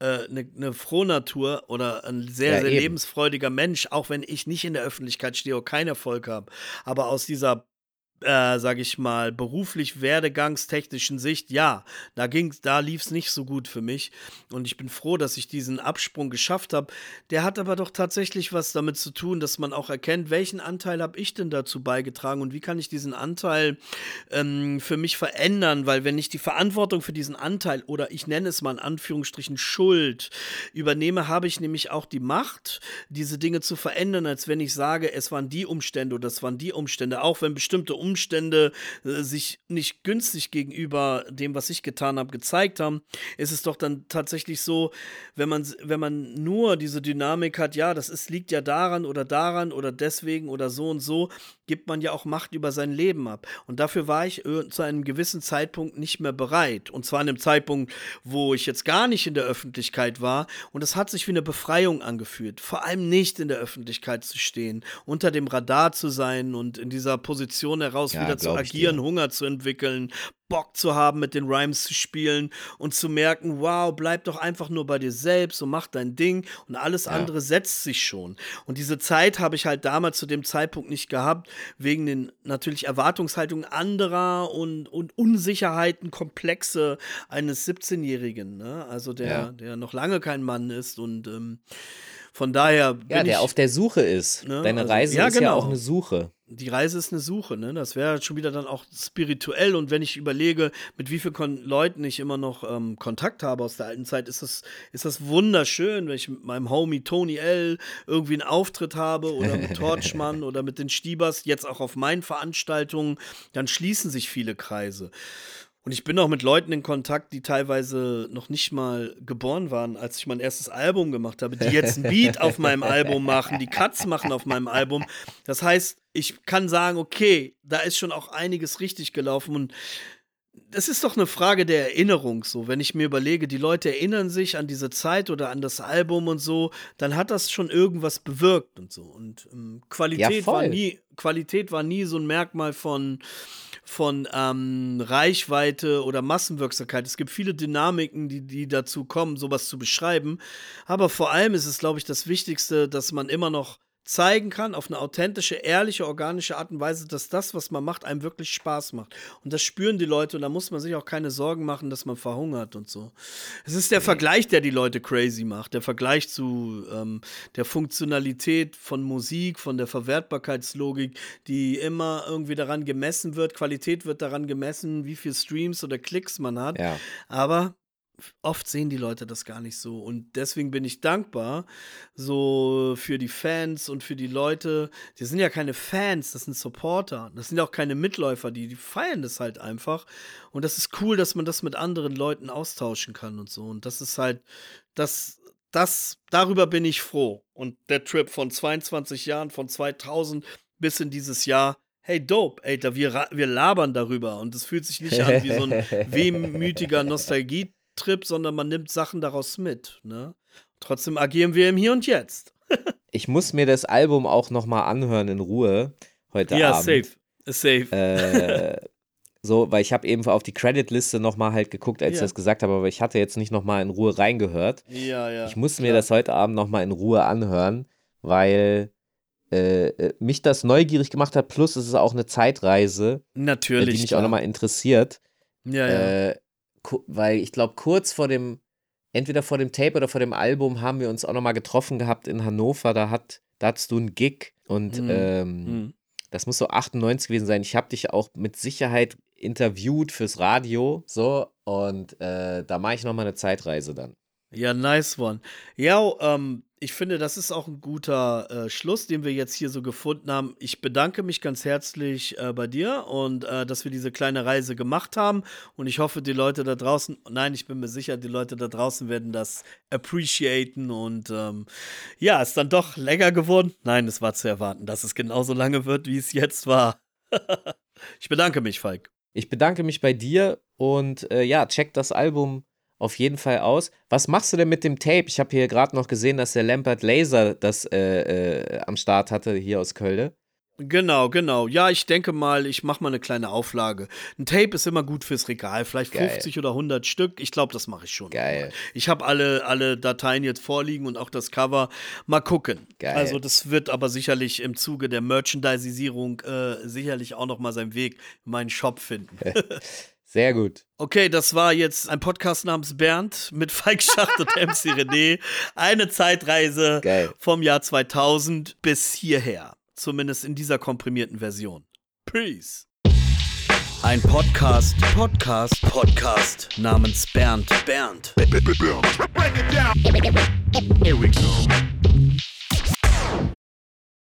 äh, eine, eine Frohnatur oder ein sehr, Ja, sehr eben. lebensfreudiger Mensch, auch wenn ich nicht in der Öffentlichkeit stehe und keinen Erfolg habe. Aber aus dieser, äh, sage ich mal, beruflich werdegangstechnischen Sicht, ja, da ging's, da lief es nicht so gut für mich. Und ich bin froh, dass ich diesen Absprung geschafft habe. Der hat aber doch tatsächlich was damit zu tun, dass man auch erkennt, welchen Anteil habe ich denn dazu beigetragen und wie kann ich diesen Anteil ähm, für mich verändern, weil wenn ich die Verantwortung für diesen Anteil oder ich nenne es mal in Anführungsstrichen Schuld übernehme, habe ich nämlich auch die Macht, diese Dinge zu verändern, als wenn ich sage, es waren die Umstände oder es waren die Umstände, auch wenn bestimmte Umstände äh, sich nicht günstig gegenüber dem, was ich getan habe, gezeigt haben, ist es doch dann tatsächlich so, wenn man, wenn man nur diese Dynamik hat, ja, das ist, liegt ja daran oder daran oder deswegen oder so und so, gibt man ja auch Macht über sein Leben ab. Und dafür war ich äh, zu einem gewissen Zeitpunkt nicht mehr bereit. Und zwar an einem Zeitpunkt, wo ich jetzt gar nicht in der Öffentlichkeit war. Und es hat sich wie eine Befreiung angefühlt. Vor allem nicht in der Öffentlichkeit zu stehen, unter dem Radar zu sein und in dieser Position heraus Ja, wieder zu agieren, dir. Hunger zu entwickeln, Bock zu haben, mit den Rhymes zu spielen und zu merken, wow, bleib doch einfach nur bei dir selbst und mach dein Ding und alles Ja. andere setzt sich schon. Und diese Zeit habe ich halt damals zu dem Zeitpunkt nicht gehabt, wegen den natürlich Erwartungshaltungen anderer und, und Unsicherheiten, Komplexe eines 17-Jährigen, ne? also der, Ja. der noch lange kein Mann ist und ähm, von daher bin Ja, der ich, auf der Suche ist. Ne, Deine also- Reise ja, ist ja genau. auch eine Suche. die Reise ist eine Suche, ne? Das wäre schon wieder dann auch spirituell. Und wenn ich überlege, mit wie vielen Leuten ich immer noch ähm, Kontakt habe aus der alten Zeit, ist das, ist das wunderschön, wenn ich mit meinem Homie Tony L. irgendwie einen Auftritt habe oder mit Torchmann (laughs) oder mit den Stiebers, jetzt auch auf meinen Veranstaltungen, dann schließen sich viele Kreise. Und ich bin auch mit Leuten in Kontakt, die teilweise noch nicht mal geboren waren, als ich mein erstes Album gemacht habe, die jetzt ein Beat auf meinem Album machen, die Cuts machen auf meinem Album. Das heißt, ich kann sagen, okay, da ist schon auch einiges richtig gelaufen und das ist doch eine Frage der Erinnerung so. Wenn ich mir überlege, die Leute erinnern sich an diese Zeit oder an das Album und so, dann hat das schon irgendwas bewirkt und so. Und ähm, Qualität, Ja, war nie, Qualität war nie so ein Merkmal von, von ähm, Reichweite oder Massenwirksamkeit. Es gibt viele Dynamiken, die, die dazu kommen, sowas zu beschreiben. Aber vor allem ist es, glaube ich, das Wichtigste, dass man immer noch zeigen kann, auf eine authentische, ehrliche, organische Art und Weise, dass das, was man macht, einem wirklich Spaß macht. Und das spüren die Leute und da muss man sich auch keine Sorgen machen, dass man verhungert und so. Es ist der Vergleich, der die Leute crazy macht. Der Vergleich zu ähm, der Funktionalität von Musik, von der Verwertbarkeitslogik, die immer irgendwie daran gemessen wird. Qualität wird daran gemessen, wie viel Streams oder Klicks man hat. Ja. Aber oft sehen die Leute das gar nicht so. Und deswegen bin ich dankbar, so für die Fans und für die Leute. Die sind ja keine Fans, das sind Supporter. Das sind auch keine Mitläufer, die, die feiern das halt einfach. Und das ist cool, dass man das mit anderen Leuten austauschen kann und so. Und das ist halt, das, das, darüber bin ich froh. Und der Trip von 22 Jahren, von 2000 bis in dieses Jahr, hey, dope, Alter, wir, wir labern darüber. Und es fühlt sich nicht an wie so ein (laughs) wehmütiger Nostalgie-Trip, sondern man nimmt Sachen daraus mit. Ne? Trotzdem agieren wir im Hier und Jetzt. (laughs) Ich muss mir das Album auch nochmal anhören in Ruhe heute ja, Abend. safe. Safe. Äh, (laughs) so, weil ich habe eben auf die Creditliste nochmal halt geguckt, als Ja. ich das gesagt habe, aber ich hatte jetzt nicht nochmal in Ruhe reingehört. ja, ja. ich muss mir klar. das heute Abend nochmal in Ruhe anhören, weil äh, äh, mich das neugierig gemacht hat, plus es ist auch eine Zeitreise, äh, Natürlich. die mich klar. auch nochmal interessiert. Ja, ja. Äh, weil ich glaube, kurz vor dem, entweder vor dem Tape oder vor dem Album haben wir uns auch nochmal getroffen gehabt in Hannover. Da, hat, da hattest du einen Gig und Mhm. ähm, Hm. das muss so 98 gewesen sein. Ich habe dich auch mit Sicherheit interviewt fürs Radio, so, und äh, da mache ich nochmal eine Zeitreise dann. Ja, nice one. Ja, ähm, ich finde, das ist auch ein guter äh, Schluss, den wir jetzt hier so gefunden haben. Ich bedanke mich ganz herzlich äh, bei dir und äh, dass wir diese kleine Reise gemacht haben. Und ich hoffe, die Leute da draußen, nein, ich bin mir sicher, die Leute da draußen werden das appreciaten. Und ähm, ja, ist dann doch länger geworden. Nein, es war zu erwarten, dass es genauso lange wird, wie es jetzt war. (laughs) ich bedanke mich, Falk. Ich bedanke mich bei dir und äh, ja, check das Album auf jeden Fall aus. Was machst du denn mit dem Tape? Ich habe hier gerade noch gesehen, dass der Lampert Laser das äh, äh, am Start hatte, hier aus Köln. Genau, genau. Ja, ich denke mal, ich mache mal eine kleine Auflage. Ein Tape ist immer gut fürs Regal, vielleicht Geil. 50 oder 100 Stück. Ich glaube, das mache ich schon. Geil. Ich habe alle, alle Dateien jetzt vorliegen und auch das Cover. Mal gucken. Geil. Also das wird aber sicherlich im Zuge der Merchandisierung äh, sicherlich auch noch mal seinen Weg in meinen Shop finden. (laughs) (laughs) Sehr gut. Okay, das war jetzt ein Podcast namens Bernd mit Falk Schacht und (laughs) MC René. Eine Zeitreise Geil. vom Jahr 2000 bis hierher. Zumindest in dieser komprimierten Version. Peace. Ein Podcast, Podcast, Podcast namens Bernd. Bernd. Here we go.